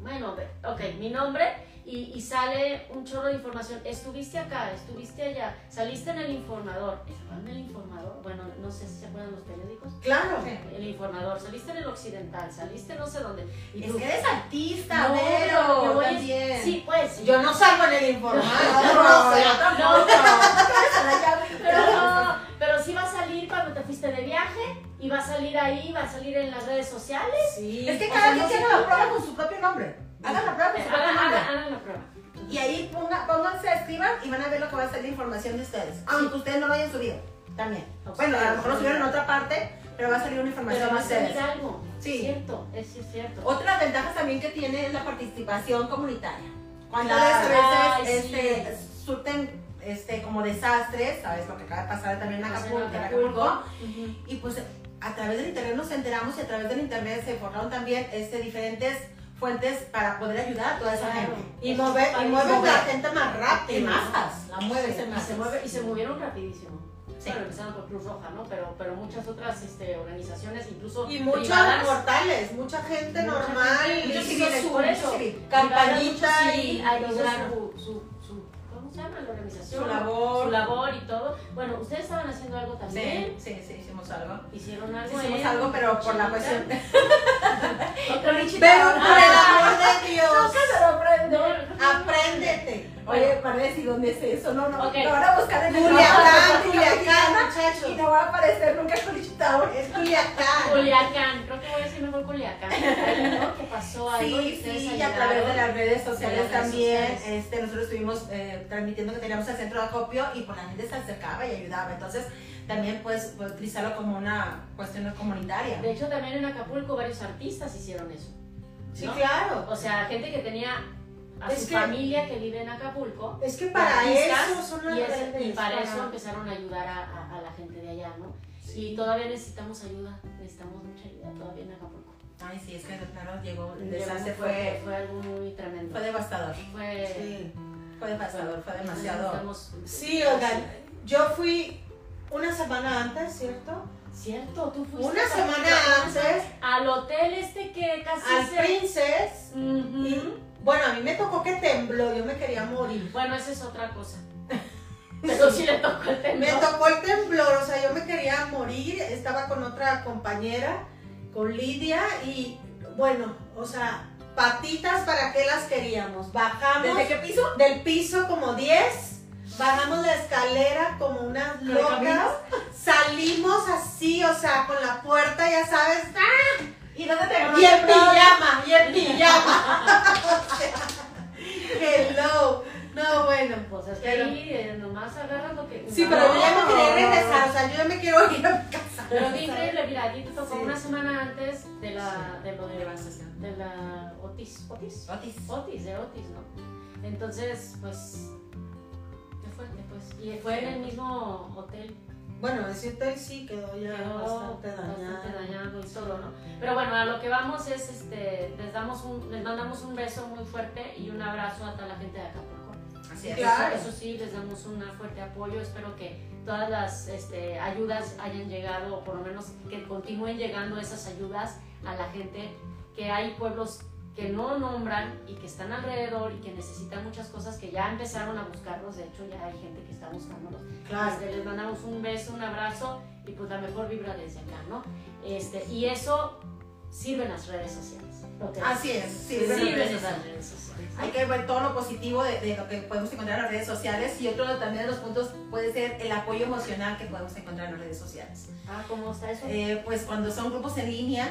bueno, ok, mi nombre y, y sale un chorro de información. Estuviste acá, estuviste allá, saliste en el informador. ¿Estaban en el informador? Bueno, no sé si se acuerdan los periódicos. Claro. El informador, saliste en el occidental, saliste no sé dónde. Y Es tú, que eres artista, No, lo que voy también. Sí, pues. Yo no salgo en el informador. (laughs) No, yo. No, (laughs) pero-. Pero (laughs) no, pero sí va a salir cuando te fuiste de viaje y va a salir ahí, va a salir en las redes sociales. Sí. Es que cada quien tiene la prueba con su propio nombre. Hagan la prueba Hagan, hagan- hagan la prueba. Y ahí ponga, pónganse, escriban y van a ver lo que va a salir información de ustedes. Aunque ustedes no lo hayan subido. También. Bueno, a lo mejor lo subieron en otra parte, pero va a salir una información Pero va de a salir algo. Sí. Es cierto, es, cierto. Otra de las ventajas también que tiene es la participación comunitaria. Cuando Claro. a veces Ay, este, surten este, como desastres, ¿sabes? Lo que acaba de pasar también en Acapulco. en Acapulco. Y pues a través del internet nos enteramos y a través del internet se formaron también este, diferentes fuentes para poder ayudar a toda esa Claro. gente. Y, mover, y mueven Mover. la gente más rápido. Y masas, la Y se, y masas. se mueve, y se movieron rapidísimo. Sí. Bueno, empezaron por Cruz Roja, ¿no? Pero, pero muchas otras este, organizaciones, incluso Y muchos mortales, mucha gente Mucha normal. gente, hizo civiles, su- por eso, civil. campanita y eso. su, su, su, ¿cómo se llama? La organización. Su labor. Su labor y todo. Bueno, ustedes estaban haciendo algo también. Sí, sí, sí, hicimos algo. Hicieron algo. Hicimos algo, pero por la cuestión. (laughs) Otra. Pero por el amor de Dios, se lo aprende. apréndete. Oye, parece, ¿y dónde es eso? No, no, Ok. lo van a buscar en el Culiacán, Culiacán, (laughs) Y muchachos. no va a aparecer nunca Culichitao. Es Culiacán. Culiacán, creo que voy a decir mejor Culiacán. (laughs) Ahí, ¿no? Que pasó y Sí, sí, y a través de las redes sociales las redes también, sociales. este, nosotros estuvimos eh, transmitiendo que teníamos el centro de acopio y pues la gente se acercaba y ayudaba. Entonces, también puedes, puedes utilizarlo como una cuestión comunitaria. De hecho, también en Acapulco varios artistas hicieron eso. Sí, ¿no? claro. O sea, gente que tenía a Es su que- familia que vive en Acapulco. Es que para artistas, eso son las y, es- y para eso empezaron a ayudar a, a- a la gente de allá, ¿no? Y todavía necesitamos ayuda, necesitamos mucha ayuda todavía en Acapulco. Ay, sí, es que claro, llegó, el desastre fue, fuerte, fue algo muy tremendo. fue devastador. Fue, Sí. Fue devastador, fue demasiado. Sí, oigan, yo fui una semana antes, ¿cierto? Cierto, tú fuiste Una semana antes al hotel este que casi al se... Princess. Y bueno, a mí me tocó que tembló, yo me quería morir. Bueno, esa es otra cosa. (laughs) Pero sí le tocó el Me temblor. tocó el temblor, o sea, yo me quería morir. Estaba con otra compañera, con Lidia, y bueno, o sea, patitas para qué las queríamos. Bajamos ¿Desde qué piso? del piso como 10, bajamos la escalera como unas locas, salimos así, o sea, con la puerta, ya sabes, ¡ah! ¿Y dónde te y en pijama, y en (laughs) pijama. (laughs) Hello. No, bueno. Pues es que Pero- ahí eh, nomás agarras lo que... Sí, pero yo ya me quería regresar, o sea, yo ya me quiero ir a mi casa. Pero (laughs) qué increíble, mira, te tocó Sí. una semana antes de la, de lo de, de la Otis. ¿Otis? Otis. Otis, de Otis, ¿no? Entonces, pues. Y fue en el mismo hotel. Bueno, ese hotel sí quedó ya Quedó bastante bastante dañado. dañado y todo, ¿no? Pero bueno, a lo que vamos es, este, les damos un, les mandamos un beso muy fuerte y un abrazo a toda la gente de Acapulco. Así es. Claro. Eso, eso sí, les damos un fuerte apoyo. Espero que todas las este, ayudas hayan llegado, o por lo menos que continúen llegando esas ayudas a la gente, que hay pueblos que no nombran y que están alrededor y que necesitan muchas cosas que ya empezaron a buscarlos. De hecho, ya hay gente que está buscándolos. Claro. Este, les mandamos un beso, un abrazo y pues la mejor vibra desde acá, ¿no? Este, y eso sirven las redes sociales. Así es, sirven las Sirven redes las sociales. redes sociales. Hay que ver todo lo positivo de, de lo que podemos encontrar en las redes sociales y otro también de los puntos puede ser el apoyo emocional que podemos encontrar en las redes sociales. Ah, ¿cómo está eso? Eh, pues cuando son grupos en línea,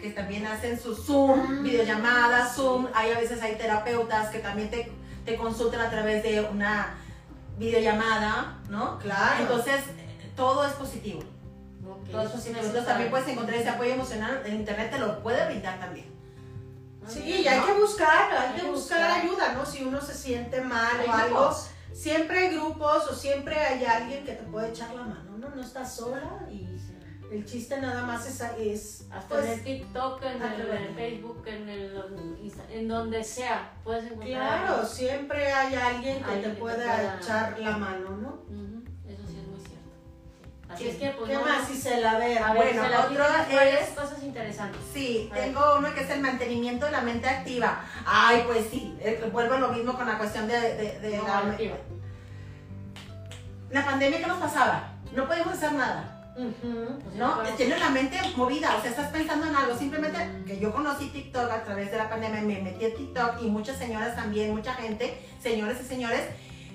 que también hacen su Zoom, videollamadas, Zoom, hay a veces hay terapeutas que también te, te consultan a través de una videollamada, ¿no? Claro. Entonces, todo es positivo. Todo es positivo. Entonces también puedes encontrar ese apoyo emocional, el internet te lo puede brindar también. Ah, Sí, y hay ¿no? que buscar, hay Hay que buscar buscar. ayuda, ¿no? Si uno se siente mal Hay o algo, grupos. siempre hay grupos o siempre hay alguien que te puede echar la mano, ¿no? No estás sola y. el chiste nada más es, es Hasta pues, en el TikTok, en el, Facebook, en el Insta- en donde sea, puedes encontrar. Claro, siempre hay alguien que Alguien te que te pueda echar la mano, ¿no? Eso sí es muy cierto. sí. Así Sí. es que, pues, ¿Qué no- más, Isela? A ver, A ver, Bueno, la tienes varias es- cosas interesantes. Sí, ver. tengo uno que es el mantenimiento de la mente activa. Ay, pues sí, eh, vuelvo a lo mismo con la cuestión de, de- de No, la, activa. la pandemia que nos pasaba. No podíamos hacer nada, Pues, ¿no? Tienes la mente movida, o sea, estás pensando en algo. Simplemente que yo conocí TikTok a través de la pandemia, me metí a TikTok y muchas señoras también, mucha gente, señores y señores,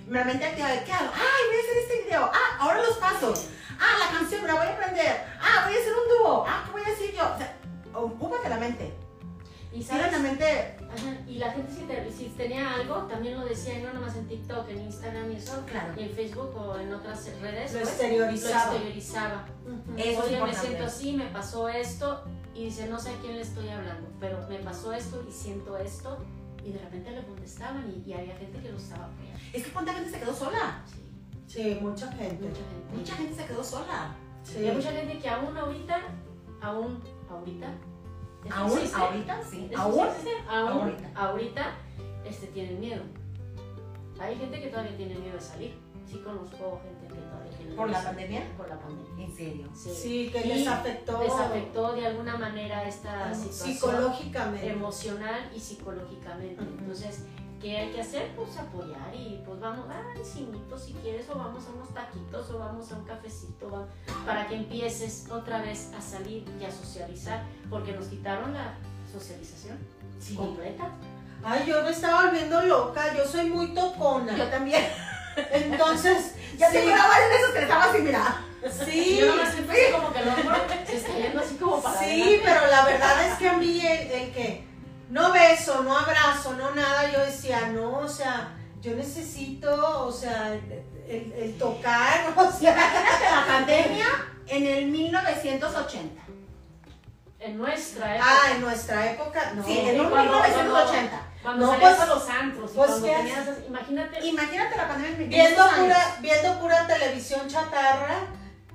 la mente activa de ¿qué hago? Ay, voy a hacer este video. Ah, ahora los pasos. Ah, la canción, me la voy a aprender. Ah, voy a hacer un dúo. Ah, ¿qué voy a decir yo? O sea, ocúpate la mente. Y sabes, Ajá, y la gente si, te- si tenía algo, también lo decía, y no nomás en TikTok, en Instagram y eso, Claro. y en Facebook o en otras redes, Lo pues, exteriorizaba. lo exteriorizaba. Ujú. Eso es Oye, me siento así, me pasó esto, y dice, no sé a quién le estoy hablando, pero me pasó esto y siento esto, y de repente le contestaban, y, y había gente que lo estaba apoyando. Es que cuánta gente se quedó sola. Sí, Sí, mucha gente. mucha gente. Mucha gente se quedó sola. Sí. Y hay mucha gente que aún ahorita, aún, ahorita, ¿eso Aún, existe? ahorita, sí. ¿Eso Aún. ahorita. ahorita, este, tienen miedo. Hay gente que todavía tiene miedo de salir. Sí conozco gente que todavía tiene miedo ¿Por la pandemia? Por la pandemia. En serio. Sí. Sí, que Y les afectó, Les afectó de alguna manera esta situación psicológicamente. emocional y psicológicamente. Entonces, ¿qué hay que hacer? Pues apoyar y pues vamos, ay, cinito si quieres, o vamos a unos taquitos, o vamos a un cafecito, va- para que empieces otra vez a salir y a socializar, porque nos quitaron la socialización Sí. completa. Ay, yo me estaba volviendo loca, yo soy muy tocona. Yo también. Entonces, (laughs) Ya sí, te grababa en esos que estaba así, mira. sí, (laughs) Yo nomás como que el hombro se está yendo así como para sí, adelante. pero la verdad es que a mí el, el que no beso, no abrazo, no nada, yo decía, no, o sea, yo necesito, o sea, el, el tocar, (laughs) o sea, la pandemia en el 1980. En nuestra época. ah, en nuestra época, no. Sí, en un cuando- 1980. Cuando No, salías pues- a los antros y pues, cuando ¿qué tenías, imagínate, Imagínate la pandemia en viendo pura, viendo pura televisión chatarra,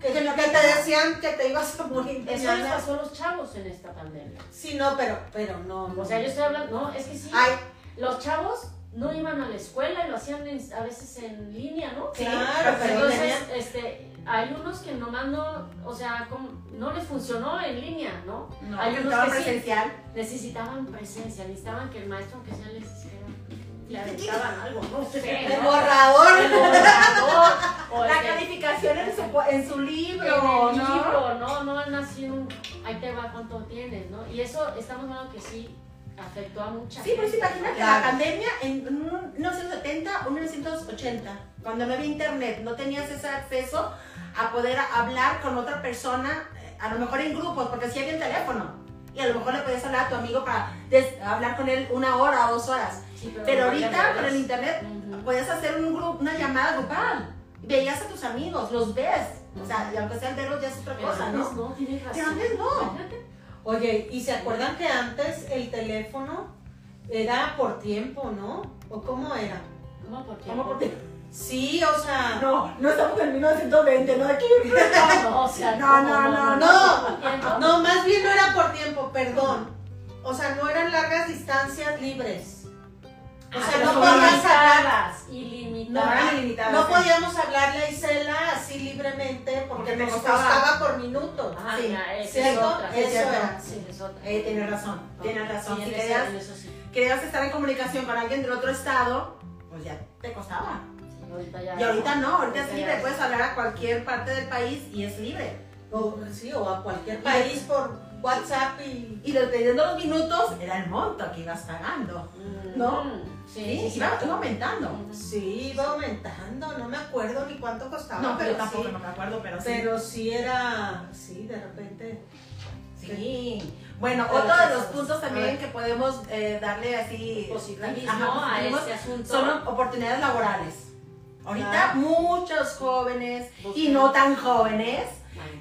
que, Que que te decían que te ibas a morir eso les pasó a los chavos en esta pandemia. Sí, no, pero, pero no, no. O sea, yo estoy hablando, no, es que sí, Ay, los chavos no iban a la escuela y lo hacían en- a veces en línea, ¿no? claro, pero Entonces, este, hay unos que nomás no, o sea, como- no les funcionó en línea, ¿no? No, hay unos que sí. presencial. Necesitaban presencia, necesitaban que el maestro, aunque sea, les le aventaban algo, no sé, el borrador. El borrador, (laughs) o La el calificación en su, en su libro. en el ¿no? libro, no, no han nacido ahí te va cuánto tienes, ¿no? Y eso estamos hablando que sí afectó a mucha Sí, pues gente. imagínate Claro. la pandemia en 1970 o 1980, cuando no había internet, no tenías ese acceso a poder hablar con otra persona, eh, a lo mejor en grupos, porque sí había un teléfono. Y a lo mejor le podías hablar a tu amigo para hablar con él una hora o dos horas. Sí, Pero ahorita con el internet Ujú. puedes hacer un grupo, una llamada grupal. Veías a tus amigos, los ves. O sea, y aunque sea el verlos ya es otra cosa, ¿no? no, tienes razón. Pero antes no. (laughs) Oye, ¿y se acuerdan que antes el teléfono era por tiempo, no? ¿O cómo era? ¿Cómo por qué? ¿Cómo por qué? Sí, o sea, No, no estamos en 1920, ¿no? Aquí. No, (laughs) o sea, No, no, no, no. No, más bien no era por tiempo, perdón. O sea, no eran largas distancias libres. O Ah, sea, no podías hablar. ilimitadas, No ilimitadas. podíamos hablarle a Isela así libremente porque nos costaba. costaba por minuto. Ajá, Sí, es ¿cierto? otra. Eso cierto. era. Sí, es otra. Eh, tienes razón, tienes razón. Sí, si querías, sí. querías estar en comunicación con alguien del otro estado, pues ya te costaba. Sí, ahorita ya- Y ahorita no, ahorita es libre, es- puedes hablar a cualquier parte del país y es libre. O, sí, o a cualquier país por WhatsApp y... Y dependiendo de los minutos, era el monto que ibas pagando. Mm, ¿No? Sí, Sí, sí, iba, sí. iba aumentando. Sí, iba aumentando, no me acuerdo ni cuánto costaba. No, pero pero tampoco sí, no me acuerdo, pero sí. Pero sí era, sí, de repente. Sí. Bueno, Pero otro de los puntos también que podemos eh, darle así Positivismo ajá, a este asunto. son oportunidades laborales. Ahorita Claro. muchos jóvenes y no tan jóvenes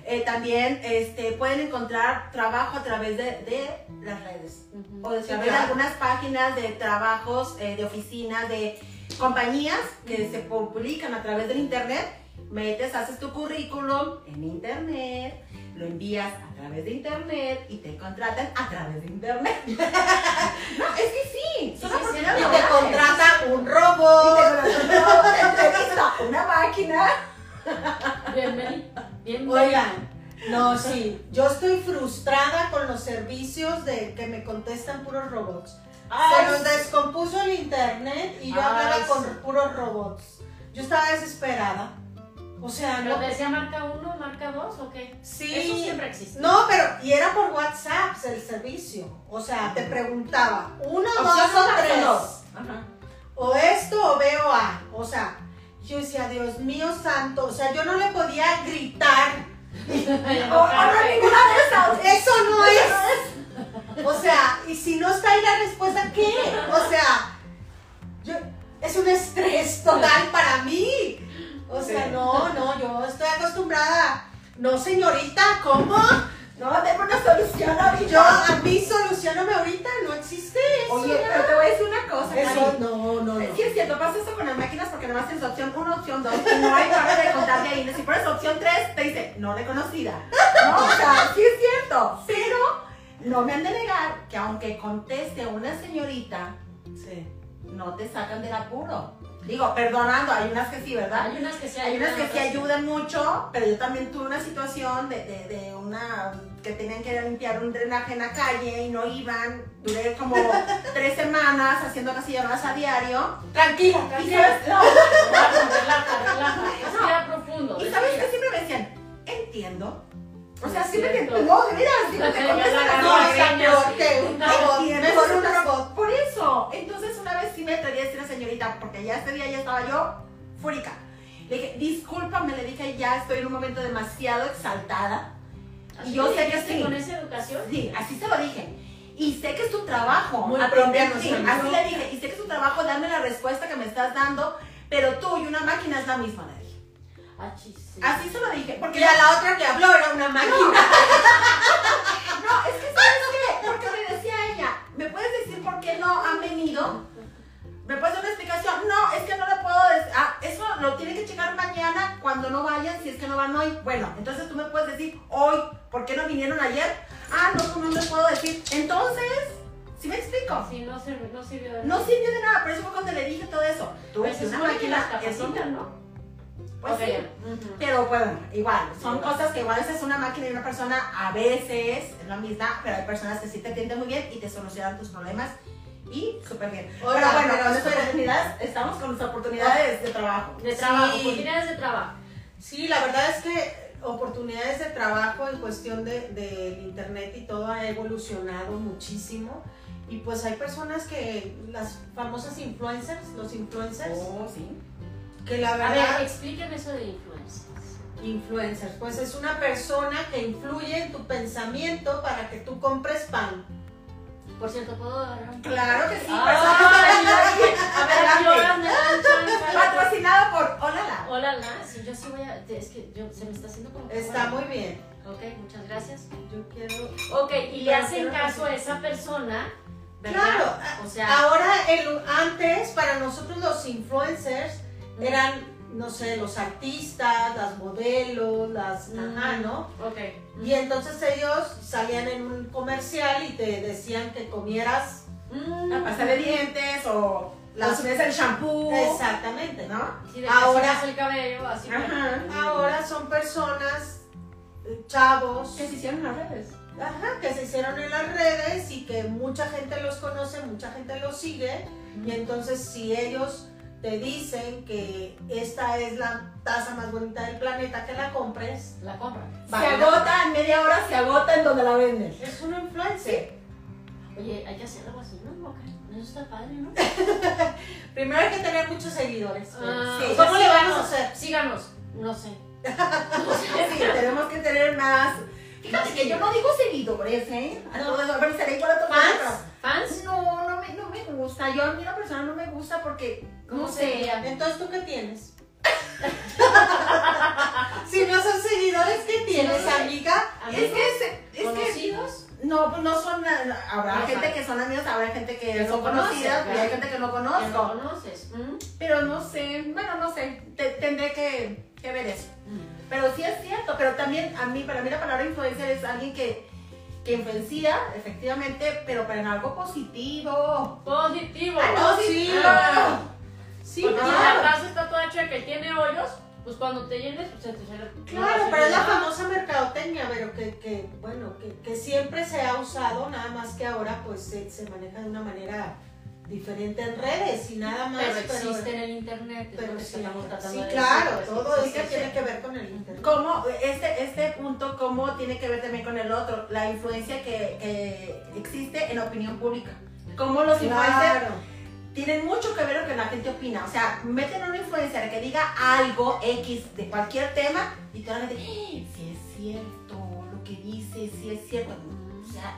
eh, también este, pueden encontrar trabajo a través de, de las redes ujú. o de Sí, través de claro. algunas páginas de trabajos, eh, de oficinas, de compañías que se publican a través del internet. Metes, haces tu currículum en internet, lo envías a través de internet y te contratan a través de internet. (laughs) no, es que sí, son Sí, sí, Y te contrata un Y robot. te contrata te entrevista una máquina. Bienvenido. Oigan, no, sí, yo estoy frustrada con los servicios de que me contestan puros robots. Se nos descompuso el internet y yo Ay, hablaba sí. con puros robots. Yo estaba desesperada. O sea, ¿Pero no. decía marca 1, marca 2 o qué? Sí. Eso siempre existe. No, pero y era por WhatsApp el servicio. O sea, te preguntaba, uno, dos Opción o tres. dos. Ajá. O esto o veo a. O sea, yo decía, Dios mío santo. O sea, yo no le podía gritar. (laughs) O, o no ninguna de esas. Eso (laughs) no es. O sea, y si no está ahí la respuesta, ¿qué? O sea, yo, es un estrés total para mí. O sea, no, no, yo estoy acostumbrada. No, señorita, ¿cómo? No, tengo una solución ahorita. Yo, a mí, solucioname ahorita, no existe eso. Oye, pero te voy a decir una cosa, eso, Cari. no, no, no. Sí es cierto, pasa eso con las máquinas porque nomás tienes opción 1, opción 2 y no hay forma de contar de ahí. Si pones opción 3, te dice no reconocida. No, o sea, sí es cierto, pero no me han de negar que aunque conteste una señorita, Sí. no te sacan del apuro. Digo, perdonando, hay unas que sí, ¿verdad? Hay unas que sí Hay unas que sí ayudan mucho, pero yo también tuve una situación de, de, de una que tenían que limpiar un drenaje en la calle y no iban. Duré como (laughs) tres semanas haciendo casi llamadas a diario. Tranquila, tranquila. sabes, no, Relaja, relaja. Ya profundo. y sabes que siempre me decían, entiendo. O sea, siempre cierto. no, de veras, siempre te contestan. No, peor que un robot. Entiendo, Mejor un entonces, robot. Por eso. Entonces una vez sí me atreví a decir a la señorita, porque ya este día ya estaba yo fúrica. Le dije, discúlpame, le dije, ya estoy en un momento demasiado exaltada. Así Y yo sé que dijiste sí. Con esa educación. Sí, así se lo dije. Y sé que es tu trabajo. Muy aprender, sí, así le dije. Y sé que es tu trabajo darme la respuesta que me estás dando, pero tú y una máquina es la misma, le dije. Ah, sí. Así se lo dije. Porque Y a la otra que habló era una máquina. (laughs) No, es que ¿sabes qué? Porque me decía ella, ¿me puedes decir por qué no han venido? ¿Me puedes dar una explicación? No, es que no le puedo decir. Ah, eso lo tiene que checar mañana cuando no vayan, si es que no van hoy. Bueno, entonces tú me puedes decir hoy, ¿por qué no vinieron ayer? Ah, no, no me puedo decir. Entonces, ¿sí me explico? Sí, no sirvió, no sirvió de No nada. sirvió de nada, por eso fue cuando le dije todo eso. Tú Pues si se una supone que máquina es ¿no? Pues Ok, sí. Pero bueno, igual, son Igual. cosas que igual es una máquina y una persona, a veces es la misma, pero hay personas que sí te atienden muy bien y te solucionan tus problemas y súper bien. Oiga, pero bueno, pero con nuestras oportunidades, estamos con nuestras oportunidades de trabajo. De trabajo, Sí. oportunidades de trabajo. Sí, la verdad es que oportunidades de trabajo en cuestión del de, del internet y todo ha evolucionado muchísimo. Y pues hay personas que, las famosas influencers, los influencers, Oh, sí. que la A verdad... ver, explíqueme eso de influencers. Influencers, pues es una persona que influye en tu pensamiento para que tú compres pan. Por cierto, ¿puedo agarrar un Claro que sí. Patrocinado por Hola Hola, la. Sí, yo sí voy a. Es que yo, se me está haciendo como. Está muy bien. Ok, muchas gracias. Yo quiero... Ok, y le hacen caso a esa persona, ¿verdad? Claro, O sea, Ahora, el, antes, para nosotros los influencers eran, no sé, los artistas, las modelos, las... Mm. Ajá, ¿no? ok. Y entonces ellos salían en un comercial y te decían que comieras Mm, La pasta de dientes o las Las el shampoo. exactamente, ¿no? Sí, Ahora- el cabello, así. Ajá. Ahora son personas, eh, chavos, ¿Qué se hicieron en las redes? ajá, que se hicieron en las redes y que mucha gente los conoce, mucha gente los sigue. Y entonces si ellos te dicen que esta es la taza más bonita del planeta, que la compres. La compra. Se agota en media hora, se agota en donde la venden. Es una influencer. Oye, hay que hacer algo así, ¿no? Eso está padre, ¿no? (laughs) Primero hay que tener muchos seguidores. Ah, Sí. ¿Cómo le vamos a hacer? Síganos. No sé. (laughs) Sí, tenemos que tener más. Fíjate que yo no digo seguidores, ¿eh? A No. a todos. ¿Fans? ¿Fans? No, no me, no me gusta. Yo a mí la persona no me gusta porque, ¿Cómo no sé. sería? Entonces, ¿tú qué tienes? (laughs) si no son seguidores, ¿qué tienes, no sé. amiga? Es que, es, es que ¿Conocidos? no, no son. Habrá No gente sabe. que son amigos, habrá gente que, Que son conocidas, y hay claro. gente que no Que conozco. no conoces. ¿Mm? Pero no sé, bueno, no sé. te- tendré que, que ver eso. Mm. Pero sí es cierto, pero también a mí, para mí la palabra influencer es alguien que, que influencia, efectivamente, pero para en algo positivo. Positivo. Ah, no, sí. Ah. Sí, Porque si claro. la taza está toda checa y tiene hoyos, pues cuando te llenes, pues se te sale. Claro, pero es la famosa mercadotecnia, pero que, que bueno, que, que siempre se ha usado, nada más que ahora pues se, se maneja de una manera diferente en redes y nada más. Pero existe en el internet. pero sí, sí, de claro, decir, pues, todo esto tiene que ver con el internet. ¿Cómo, este, este punto, cómo tiene que ver también con el otro? La influencia que, que existe en la opinión pública. Cómo los influencers Claro. Tienen mucho que ver con lo que la gente opina. O sea, meten a una influencer que diga algo X de cualquier tema y toda la gente, "Eh, sí es cierto, lo que dice, sí es cierto. O sea,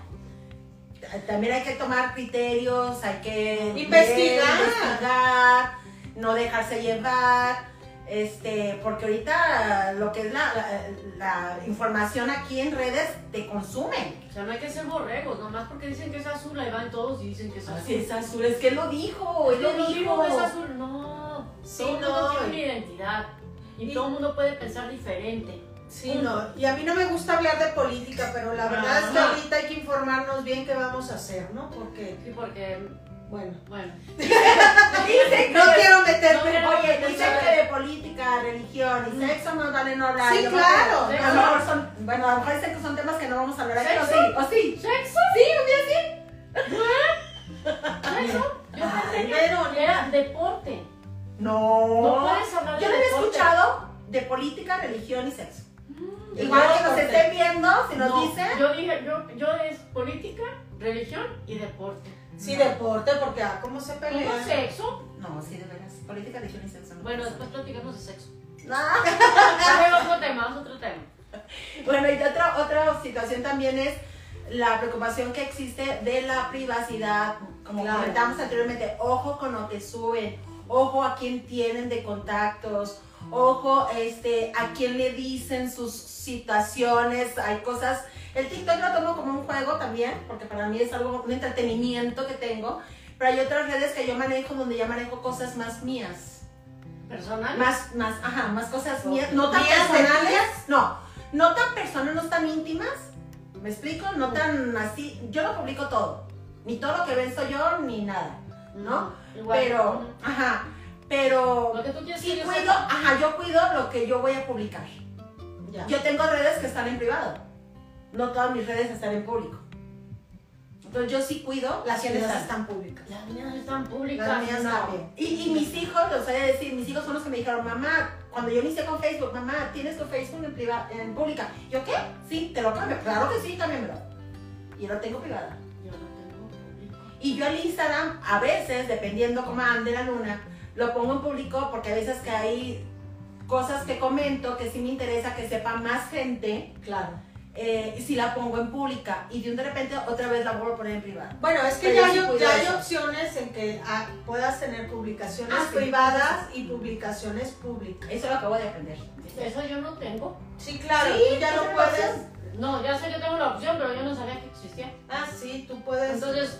también hay que tomar criterios, hay que investigar, no dejarse llevar. Este, porque ahorita lo que es la, la- la información aquí en redes te consume. O sea, no hay que ser borregos, nomás porque dicen que es azul, ahí van todos y dicen que es azul. Así es azul, es que él lo dijo, él lo dijo. que es azul, no. Sí, todo no. mundo tiene una identidad. Y, Y- todo el mundo puede pensar diferente. Sí, no, y a mí no me gusta hablar de política, pero la verdad es que ahorita hay que informarnos bien qué vamos a hacer, ¿no? Porque, Sí, porque, bueno, bueno. (laughs) Dicen no que- quiero No meterme. quiero- Oye, dicen que de política, religión y sexo no vale no hablar. Sí, Yo claro. A lo mejor son, bueno, a lo mejor dicen que son temas que no vamos a hablar aquí, o ¿Sexo? sí, o sí. ¿Sexo? Sí, un día sí. ¿Sexo? (laughs) Yo Ay, pensé que pero- era deporte. No. No puedes hablar de Yo no había escuchado de política, religión y sexo. Mm. Igual que nos estén viendo, si nos No, dicen. Yo dije, yo, yo es política, religión y deporte. Sí, deporte, porque ah, ¿cómo se ¿Cómo pelea? sexo? No, sí, de veras. Política, religión y sexo. no Bueno, después platicamos de sexo. Ah. Dame otro tema, otro tema. (laughs) Bueno, y otra, otra situación también es la preocupación que existe de la privacidad. Como Claro. comentamos anteriormente, ojo con lo que suben, ojo a quién tienen de contactos, ojo este, a quién le dicen sus situaciones, hay cosas... El TikTok lo tomo como un juego también, porque para mí es algo, un entretenimiento que tengo, pero hay otras redes que yo manejo donde ya manejo cosas más mías. ¿Personal? Más, más, ajá, más cosas mías, no tan ¿Mías personales, no, no tan personales, no tan íntimas, ¿me explico? No tan así, yo no publico todo, ni todo lo que ven soy yo, ni nada, ¿no? Igual. Pero, ajá, pero Lo que tú sí que cuido, ajá, yo cuido lo que yo voy a publicar. Ya. Yo tengo redes que están en privado, no todas mis redes están en público. Entonces yo sí cuido Las mías están. están públicas. Las mías están públicas. Las mías no. también. Y, y mis hijos, les voy a decir, mis hijos son los que me dijeron, mamá, cuando yo inicié con Facebook, mamá, ¿tienes tu Facebook en, priva- en pública? ¿Yo qué? Sí, te lo cambio. Claro que sí, cámbiamelo. Y yo lo tengo privada. Yo no tengo público. Y yo al Instagram, a veces, dependiendo cómo ande la luna, lo pongo en público porque a veces que hay cosas que comento que sí me interesa que sepa más gente, Claro. Eh, y si la pongo en pública y de un de repente otra vez la vuelvo a poner en privada. Bueno, es que Pero ya, yo sí ya hay opciones en que ah, puedas tener publicaciones Ah, sí. privadas y publicaciones públicas. Eso lo acabo de aprender. Eso yo no tengo. Sí, claro, Sí, tú ya lo puedes. opción. No, ya sé, yo tengo la opción, pero yo no sabía que existía. Ah, sí, tú puedes. Entonces,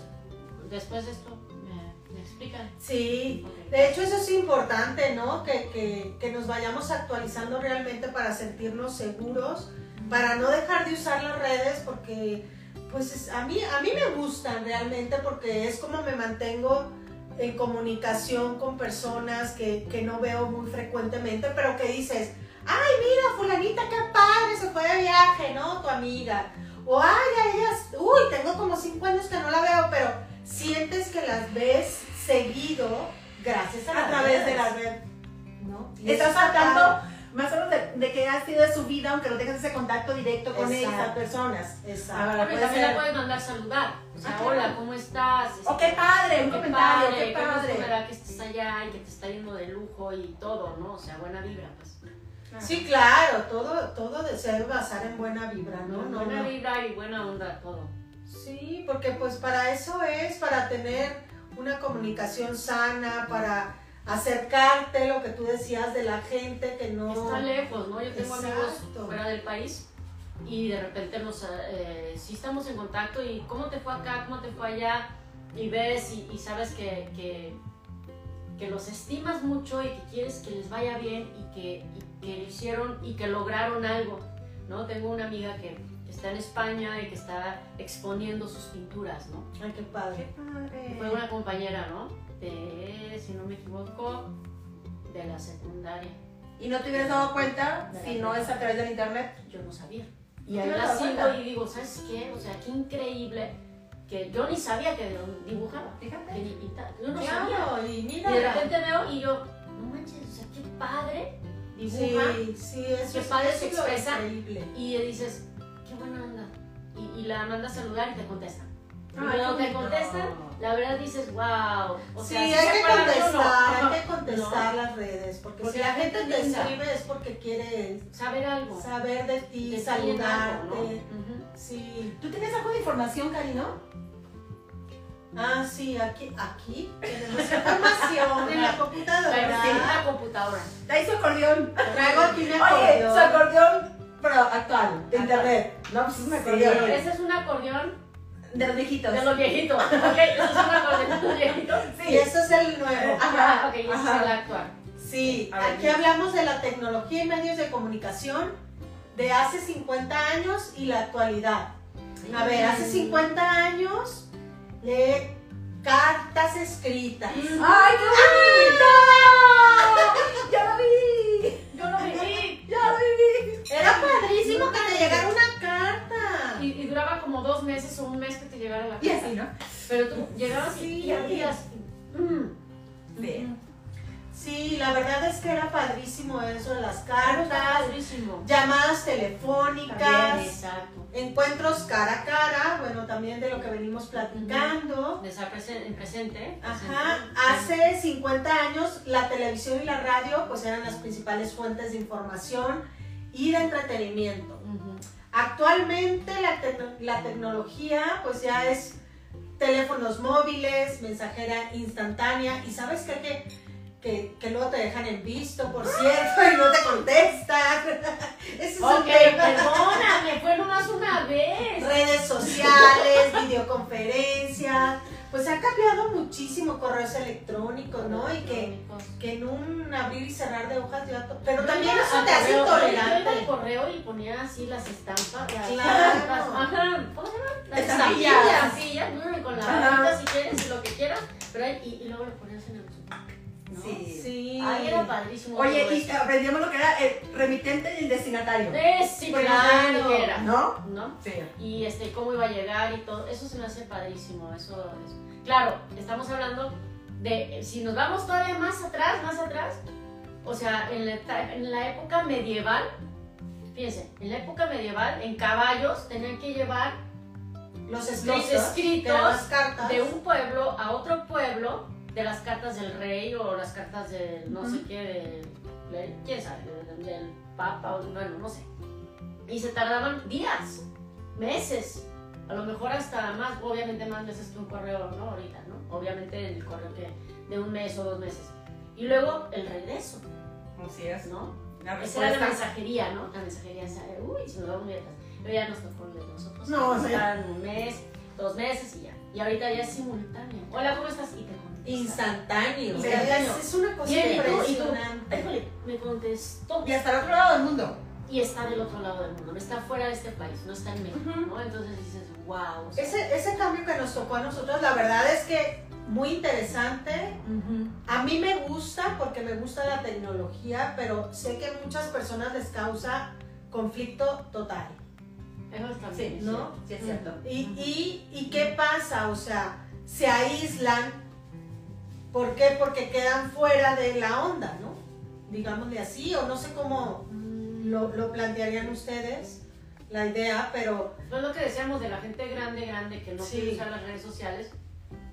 después de esto, me, me explican. Sí, Ok. de hecho eso es importante, ¿no? Que, que, que nos vayamos actualizando realmente para sentirnos seguros, para no dejar de usar las redes porque pues es- a mí, a mí me gustan realmente porque es como me mantengo en comunicación con personas que, que no veo muy frecuentemente, pero que dices, ay, mira, fulanita, qué padre, se fue de viaje, ¿no? Tu amiga. O, ay, ellas, uy, tengo como cinco años que no la veo, pero sientes que las ves seguido Gracias a, A través de la red. ¿no? Y Estás padre. Más o menos de, de que ha sido de su vida, aunque no tengas ese contacto directo con Exacto. esas personas. Exacto. Ahora también la ser. puedes mandar saludar. O sea, Ah, claro. hola, ¿cómo estás? Oh, qué padre, un Qué comentario, padre, qué qué padre. da que estés allá y que te está yendo de lujo y todo, ¿no? O sea, buena vibra, pues. Sí, claro, todo, todo de- se debe basar en buena vibra, ¿no? no, buena no. vibra y buena onda, todo. Sí, porque pues para eso es, para tener una comunicación sana, para acercarte, lo que tú decías de la gente que no... Está lejos, ¿no? Yo tengo amigos Exacto. fuera del país y de repente nos, eh, sí estamos en contacto y cómo te fue acá, cómo te fue allá y ves y, y sabes que, que, que los estimas mucho y que quieres que les vaya bien y que, y que lo hicieron y que lograron algo, ¿no? Tengo una amiga que está en España y que está exponiendo sus pinturas, ¿no? Ay, qué padre. Fue una compañera, ¿no? De, si no me equivoco, de la secundaria. Y no te hubieras dado cuenta si no es a través del internet. yo no sabía. Y ¿No ahí la sigo y digo, ¿sabes qué? O sea, qué increíble que yo ni sabía que dibujaba, Fíjate. ni pintaba. Yo no sabía. Claro, y Y mira... de repente veo y yo, no manches, o sea, qué padre dibuja. Sí, sí, eso Qué es, padre se expresa. increíble. Y dices, qué buena onda. Y, y la manda a saludar y te contesta. Cuando te contestan, la verdad dices, wow. O Sí, sea, hay que contestar, hay que (laughs) No, contestar las redes, porque, Porque si la la gente te escribe es porque quiere saber algo. saber de ti, saludarte. ¿no? Ujú. Sí. ¿Tú tienes algo de información, Karino? Ah, sí, aquí, aquí tenemos (laughs) información en la computadora. una computadora. Trae su acordeón. Traigo aquí Oye, acordeón. su acordeón, pero actual, de internet. No, pues es un Sí. acordeón. Ese es un acordeón De los viejitos. de los viejitos. Ok, eso es un acordeón de los viejitos. Y eso es el nuevo. Ajá, Ah, ok, ese es el actual. Sí, ver, aquí hablamos de la tecnología y medios de comunicación de hace 50 años y la actualidad. A ver, hace 50 años de cartas escritas. ¡Ay, qué bonito! ¡Ya lo vi! Yo lo viví. ¡Ya lo viví! Era padrísimo que te llegara una duraba como dos meses o un mes que te llegara la Y carta. así, ¿no? Pero tú llegabas Sí. y abrías. mm, Sí. La verdad es que era padrísimo eso las cartas, llamadas También, telefónicas, exacto. encuentros cara a cara, bueno, también de lo que venimos platicando. De presen- presente. Ajá, presente. hace 50 años la televisión y la radio pues eran las principales fuentes de información y de entretenimiento. Ujú. Actualmente la, la tecnología pues ya es teléfonos móviles, mensajera instantánea y sabes qué? que, que, que luego te dejan en visto, por cierto, y no te contestan. (laughs) Ese es Ok, tema. perdóname, fue nomás una vez. Redes sociales, videoconferencias, pues ha cambiado muchísimo correos electrónicos, ¿no? Y que, que en un abrir y cerrar de hojas ya... to- Pero también eso te hace correo, Yo iba intolerante. correo y ponía así las estampas. Claro. Ajá. Las Estampillas. estampillas. Con la si quieres y lo que quieras. Pero y luego lo ponías en el ¿no? Sí. Sí. Ahí era padrísimo. Oye, y eso. aprendimos lo que era el remitente y el destinatario. Eh, sí, Claro. qué era. ¿No? ¿No? Sí. y este cómo iba a llegar y todo, eso se me hace padrísimo, eso, eso. Claro, estamos hablando de, si nos vamos todavía más atrás, más atrás, o sea, en la, en la época medieval, fíjense, en la época medieval, en caballos tenían que llevar Los los escritos, escritos de las cartas. de un de las cartas del rey o las cartas del no sé Ujú. qué, de, de- quién sabe, del, del papa, o bueno, no sé. Y se tardaban días, meses, a lo mejor hasta más, obviamente más meses que un correo, ¿no? Ahorita, ¿no? Obviamente el correo que de un mes o dos meses. Y luego el regreso, Así es. ¿no? La Esa era la mensajería, ¿no? La mensajería esa, de, uy, si nos vamos muy atrás. Pero ya nos tocó de nosotros. No, sí. tardan un mes, dos meses y ya. Y ahorita ya es simultáneo. Hola, ¿cómo estás? Y te Instantáneo. Es, es una cosa Bien, ¿y tú? ¿Y tú? impresionante. Híjole, me contestó. Y hasta el otro lado del mundo. Y está del otro lado del mundo, no está fuera de este país, no está en México, Ujú. ¿no? Entonces dices, wow. o sea, Ese, ese cambio que nos tocó a nosotros, la verdad es que muy interesante. Ujú. A mí me gusta porque me gusta la tecnología, pero sé que a muchas personas les causa conflicto total. Eso también Sí, es ¿no? cierto. Sí, es cierto. ¿Y, y, y qué pasa? O sea, se aíslan. ¿Por qué? Porque quedan fuera de la onda, ¿no? Digámosle así, o no sé cómo lo, lo plantearían ustedes, la idea, pero Pues lo que decíamos de la gente grande, grande, que no Sí. quiere usar las redes sociales,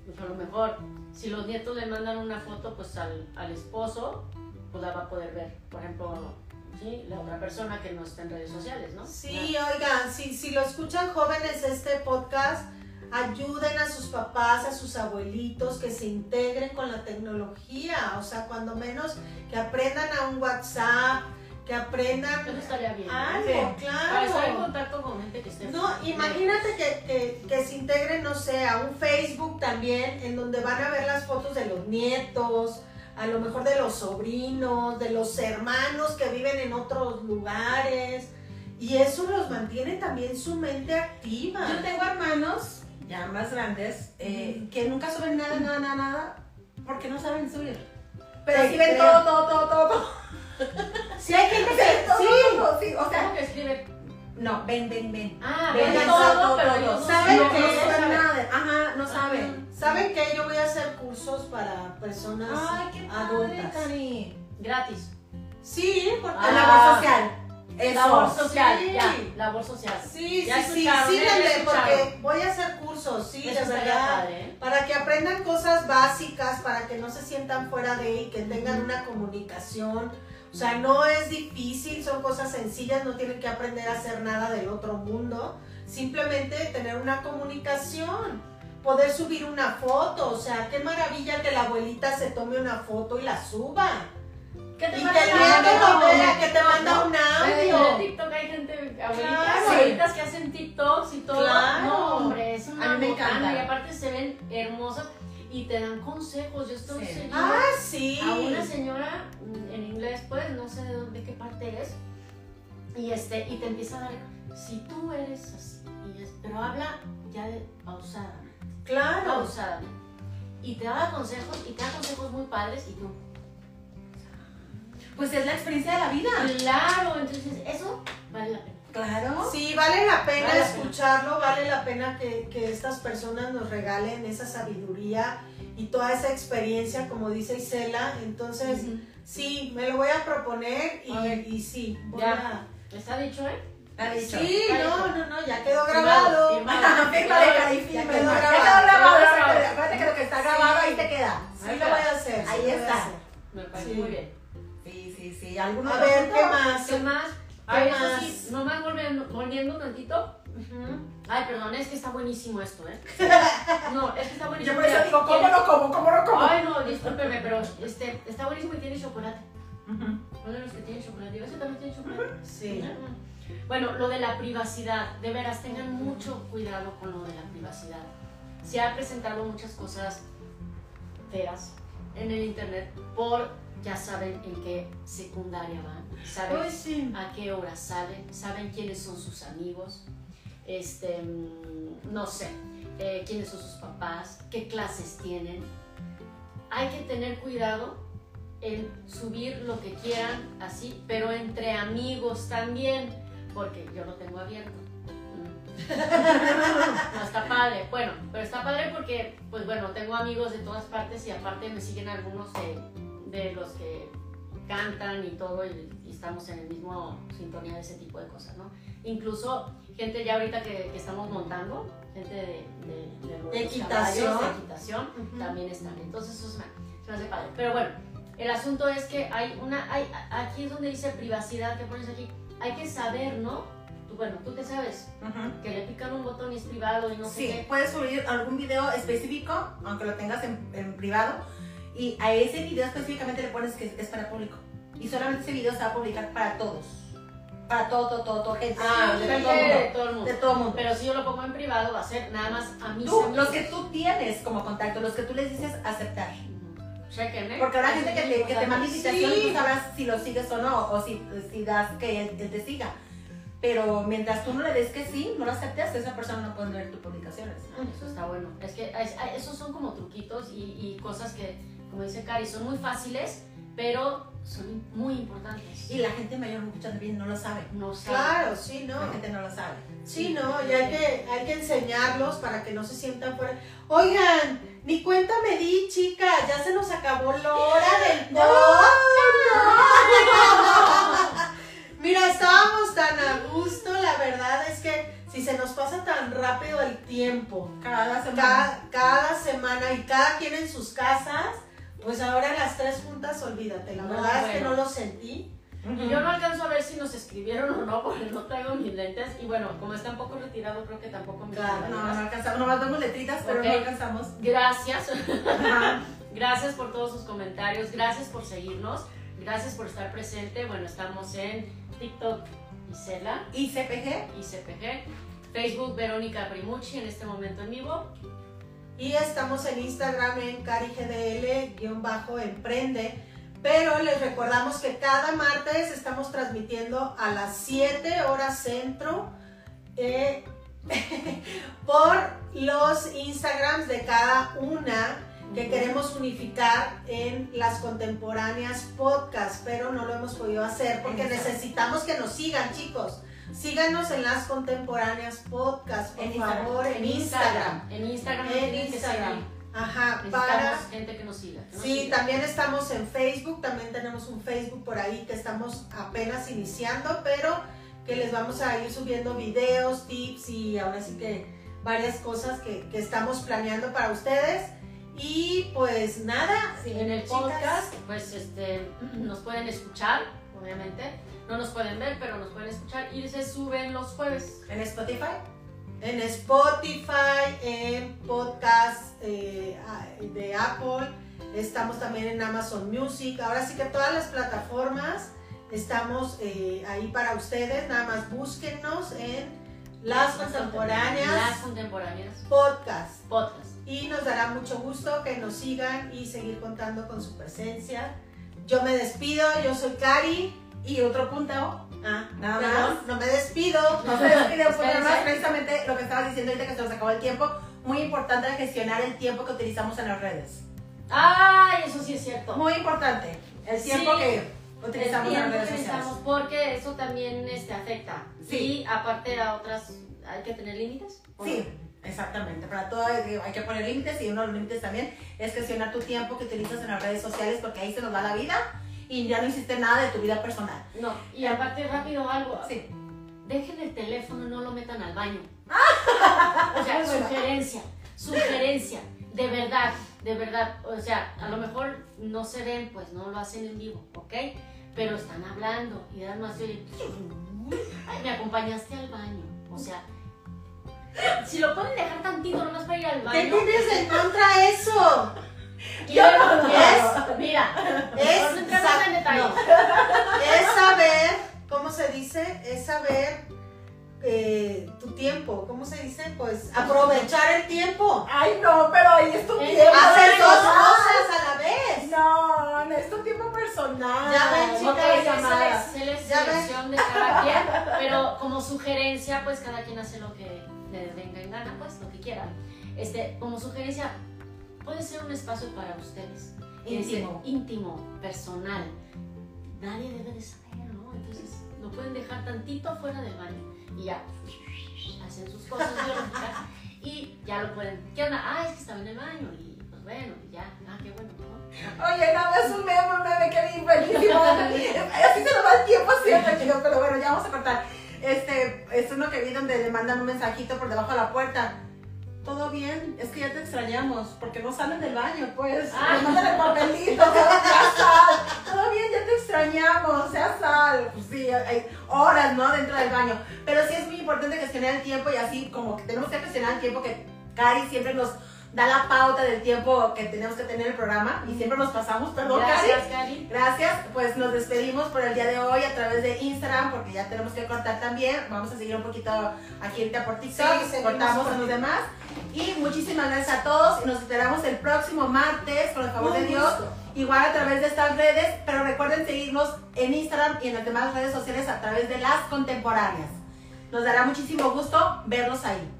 pues a lo mejor si los nietos le mandan una foto pues al, al esposo, pues la va a poder ver. Por ejemplo, ¿sí? la otra persona que no está en redes sociales, ¿no? Sí, oigan, si, si lo escuchan jóvenes este podcast, ayuden a sus papás, a sus abuelitos que se integren con la tecnología, o sea, cuando menos que aprendan a un WhatsApp, que aprendan Eso estaría bien. ¿no? algo, Sí. Para estar en claro. contacto con gente que esté No, imagínate que, que, que se integren, no sé, a un Facebook también, en donde van a ver las fotos de los nietos, a lo mejor de los sobrinos, de los hermanos que viven en otros lugares. Y eso los mantiene también su mente activa. Yo tengo hermanos ya más grandes eh, que nunca suben nada, nada, nada, nada, porque no saben subir. Pero sí ven todo, todo, todo, todo. (laughs) Sí, hay gente que... todo, Sí, todo, sí, o ¿Cómo sea, que escribe? no, ven, ven, ven. Ah, Ven, todo, pero no ¿Saben qué? No nada, ajá, no saben. ¿Saben qué? Yo voy a hacer cursos para personas Ay, qué padre, adultas. Cari. Gratis. Sí, porque... Ah. labor social. Eso. Labor social, sí. ya. Labor social. Sí, Ya sí, sí, síganme, porque voy a hacer cursos, sí, de verdad. padre, ¿eh? Para que aprendan cosas básicas, para que no se sientan fuera de y que tengan una comunicación. O sea, no es difícil, son cosas sencillas, no tienen que aprender a hacer nada del otro mundo. Simplemente tener una comunicación, poder subir una foto. O sea, qué maravilla que la abuelita se tome una foto y la suba. ¿Qué Y que lo vea, que te manda un En audio. TikTok hay gente, abuelitas, abuelitas que hacen TikToks y todo. Claro. No, hombre, es una A mí me encanta. Y aparte se ven hermosas y te dan consejos. Yo estoy Sí. Ah, sí. a una señora mm, en inglés, pues, no sé de dónde, qué parte es. Y, este, y te empieza a dar, si tú eres así, y es- pero habla ya de pausadamente, Claro. pausadamente. Y te da consejos, y te da consejos muy padres, y tú, Pues es la experiencia de la vida. claro, entonces eso vale la pena. Claro. Sí, vale la pena Vale la escucharlo, vale la pena que, que estas personas nos regalen esa sabiduría y toda esa experiencia, como dice Isela. Entonces, sí, me lo voy a proponer y, A ver. y sí, voy Ya. ¿Está dicho, eh? Ha a... dicho. Sí, no, no, no, ya quedó Firmado, grabado. firmado. (laughs) Cari, Ya quedó Ya grabado. Acuérdate que lo que está Sí. grabado ahí te queda. Sí lo voy a hacer. Ahí a está. Me parece Sí. muy bien. Sí, sí, sí. ¿Alguno A ver? ¿qué más? ¿Qué más? ¿Qué Ay, más? sí, nomás volviendo, volviendo tantito. Ujú. Ay, perdón, es que está buenísimo esto, ¿eh? (laughs) No, es que está buenísimo. Yo por eso digo, ¿cómo no como? ¿Cómo no como? Ay, no, discúlpeme, pero este, está buenísimo y tiene chocolate. Ujú. Uno de los que tiene chocolate. Ese también tiene chocolate. Sí. Bueno, lo de la privacidad, de veras, tengan mucho cuidado con lo de la privacidad. Se han presentado muchas cosas feas en el internet por, ya saben en qué secundaria van, saben sí. a qué hora salen, saben quiénes son sus amigos, este, mm, no sé, eh, quiénes son sus papás, qué clases tienen. Hay que tener cuidado en subir lo que quieran así, pero entre amigos también, porque yo lo tengo abierto. Mm. (laughs) No está padre. Bueno, pero está padre porque, pues bueno, tengo amigos de todas partes y aparte me siguen algunos de, de los que cantan y todo y, y estamos en el mismo sintonía de ese tipo de cosas, ¿no? Incluso gente ya ahorita que, que estamos montando, gente de, de, de los Equitación. caballos, de equitación, Ujú. también están. Entonces eso se me, se me hace padre. Pero bueno, el asunto es que hay una, hay, aquí es donde dice privacidad, que pones aquí, hay que saber, ¿no? Tú, bueno, tú qué sabes, Ujú. que le pican un botón y es privado y no sé Sí, qué. puedes subir algún video específico, aunque lo tengas en, en privado, y a ese video específicamente le pones que es para público. Y solamente ese video se va a publicar para todos. Para todo, todo, todo, todo, gente. Ah, de, Gente todo el de mundo. todo el mundo. De todo el mundo. Pero si yo lo pongo en privado, va a ser nada más a mis Tú, amigos. los que tú tienes como contacto, los que tú les dices aceptar. Ujú. Chéquenme. Porque habrá gente que te, que te manda Sí. invitación y tú sabrás si lo sigues o no, o si, si das que él, él te siga. pero mientras tú no le des que sí, no lo aceptes, esa persona no puede ver tus publicaciones. Ah, Eso está bueno. Es que es- a- esos son como truquitos y, y cosas que, como dice Cari, son muy fáciles, pero son muy importantes. Y la gente mayor, muchas veces no lo sabe. no saben. Claro, sí, no. La gente no lo sabe. Sí, no, y hay que, hay que enseñarlos para que no se sientan fuera. Oigan, ni cuenta me di, chica, ya se nos acabó la hora del (laughs) podcast. (laughs) Mira, estábamos tan a gusto, la verdad es que si se nos pasa tan rápido el tiempo, Cada semana. cada, cada semana y cada quien en sus casas, pues ahora las tres juntas, olvídate, la No, verdad es que bueno. no lo sentí. Y yo no alcanzo a ver si nos escribieron o no, porque no traigo mis lentes. Y bueno, como está un poco retirado, creo que tampoco me Claro, No, no alcanzamos, nomás vemos letritas, pero Ok. no alcanzamos. Gracias. (laughs) Gracias por todos sus comentarios. Gracias por seguirnos. Gracias por estar presente. Bueno, estamos en TikTok Isela Y CPG, y CPG. Facebook Verónica Primucci en este momento en vivo. Y estamos en Instagram en carigdl-emprende. Pero les recordamos que cada martes estamos transmitiendo a las 7 horas centro eh, (laughs) por los Instagrams de cada una que queremos unificar en las contemporáneas podcast, pero no lo hemos podido hacer porque necesitamos que nos sigan, chicos. Síganos en las contemporáneas podcast, por En Instagram. favor, en Instagram. En Instagram En Instagram. Ajá, para... gente que nos siga. que nos Sí, siga. también estamos en Facebook, también tenemos un Facebook por ahí que estamos apenas iniciando, pero que les vamos a ir subiendo videos, tips y ahora sí que varias cosas que, que estamos planeando para ustedes. Y pues nada, Sí, en el chicas, podcast, pues este, nos pueden escuchar, obviamente. No nos pueden ver, pero nos pueden escuchar. Y se suben los jueves. en Spotify. en Spotify, en podcast eh, de Apple, estamos también en Amazon Music, ahora sí que todas las plataformas estamos eh, ahí para ustedes, nada más búsquennos en Las Las Contemporáneas contemporáneas. Podcast Podcast. y nos dará mucho gusto que nos sigan y seguir contando con su presencia. Yo me despido, yo soy Cari. Y otro punto, Ah, Nada perdón, más. no me despido. no Espérense. (laughs) nada más precisamente lo que estabas diciendo ahorita que se nos acabó el tiempo. Muy importante gestionar el tiempo que utilizamos en las redes. ¡Ay! Eso sí es cierto. Muy importante. El tiempo Sí. que El utilizamos en las redes que sociales. porque eso también este, afecta. Sí. Y aparte a otras, hay que tener límites. ¿o no? Exactamente. Para todo hay que poner límites y uno de los límites también es gestionar tu tiempo que utilizas en las redes sociales porque ahí se nos va la vida y ya no hiciste nada de tu vida personal. No, y aparte rápido algo. Sí. Dejen el teléfono, no lo metan al baño. (laughs) Ah. O sea, sugerencia, sugerencia, de verdad, de verdad. O sea, a lo mejor no se ven, pues no lo hacen en vivo, ¿ok? Pero están hablando y además se oye, ay, me acompañaste al baño. O sea, si lo pueden dejar tantito nomás para ir al ¿Qué baño. tienes en contra eso? quiero- no, es- Mira, Es no entremos sa- en detalles. Es saber, ¿cómo se dice? Es saber eh, tu tiempo, ¿cómo se dice? Pues aprovechar el tiempo. Ay, no, pero ahí es tu tiempo. Hacer dos cosas a la vez. No, no es tu tiempo personal. Ya ven, chicas, es, selección de cada quien, pero (laughs) como sugerencia, pues cada quien hace lo que le venga en gana, pues lo que quiera. Este, como sugerencia, puede ser un espacio para ustedes. Íntimo. Este, íntimo, personal. Nadie debe de saber, ¿no? Entonces, lo pueden dejar tantito fuera del baño y ya hacen sus cosas biológicas y ya lo pueden. ¿Qué onda? Ah, es que estaba en el baño y pues bueno, y ya. Ah, qué bueno, ¿no? Oye, no, es un meme, un meme que vi buenísimo. (laughs) Así se nos va el tiempo siempre, chicos, pero bueno, ya vamos a cortar. Este, es uno que vi donde le mandan un mensajito por debajo de la puerta. Todo bien, es que ya te extrañamos, porque no salen del baño, pues. Ah. Le mandan el papelito, ya sal. Todo bien, ya te extrañamos, ya sal. Pues sí, hay horas, ¿no? Dentro del baño. Pero sí es muy importante gestionar el tiempo y así como que tenemos que gestionar el tiempo que Cari siempre nos da la pauta del tiempo que tenemos que tener el programa y siempre nos pasamos, perdón, Cari. Gracias, Cari. Gracias, pues nos despedimos por el día de hoy a través de Instagram porque ya tenemos que cortar también. Vamos a seguir un poquito aquí ahorita por TikTok, Sí, cortamos por a los demás. Y muchísimas gracias a todos y nos esperamos el próximo martes, con el favor de Dios, gusto. igual a través de estas redes, pero recuerden seguirnos en Instagram y en las demás redes sociales a través de las contemporáneas. Nos dará muchísimo gusto verlos ahí.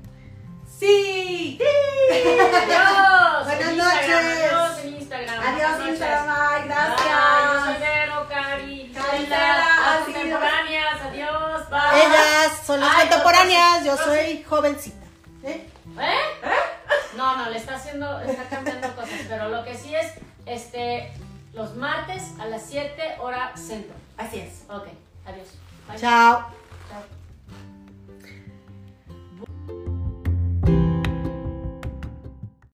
¡Sí! Adiós. Buenas en Instagram, noches. Adiós en Instagram. Adiós. Instagram. Bye, Bye, yo soy Gracias. Vero, Cari, las contemporáneas. Adiós. Bye. Ellas son las Ay, contemporáneas, yo soy jovencita. ¿eh? ¿Eh? No, no, le está haciendo, está cambiando cosas, pero lo que sí es, este, los martes a las 7 hora centro. Así es. Ok, adiós. Bye. Chao.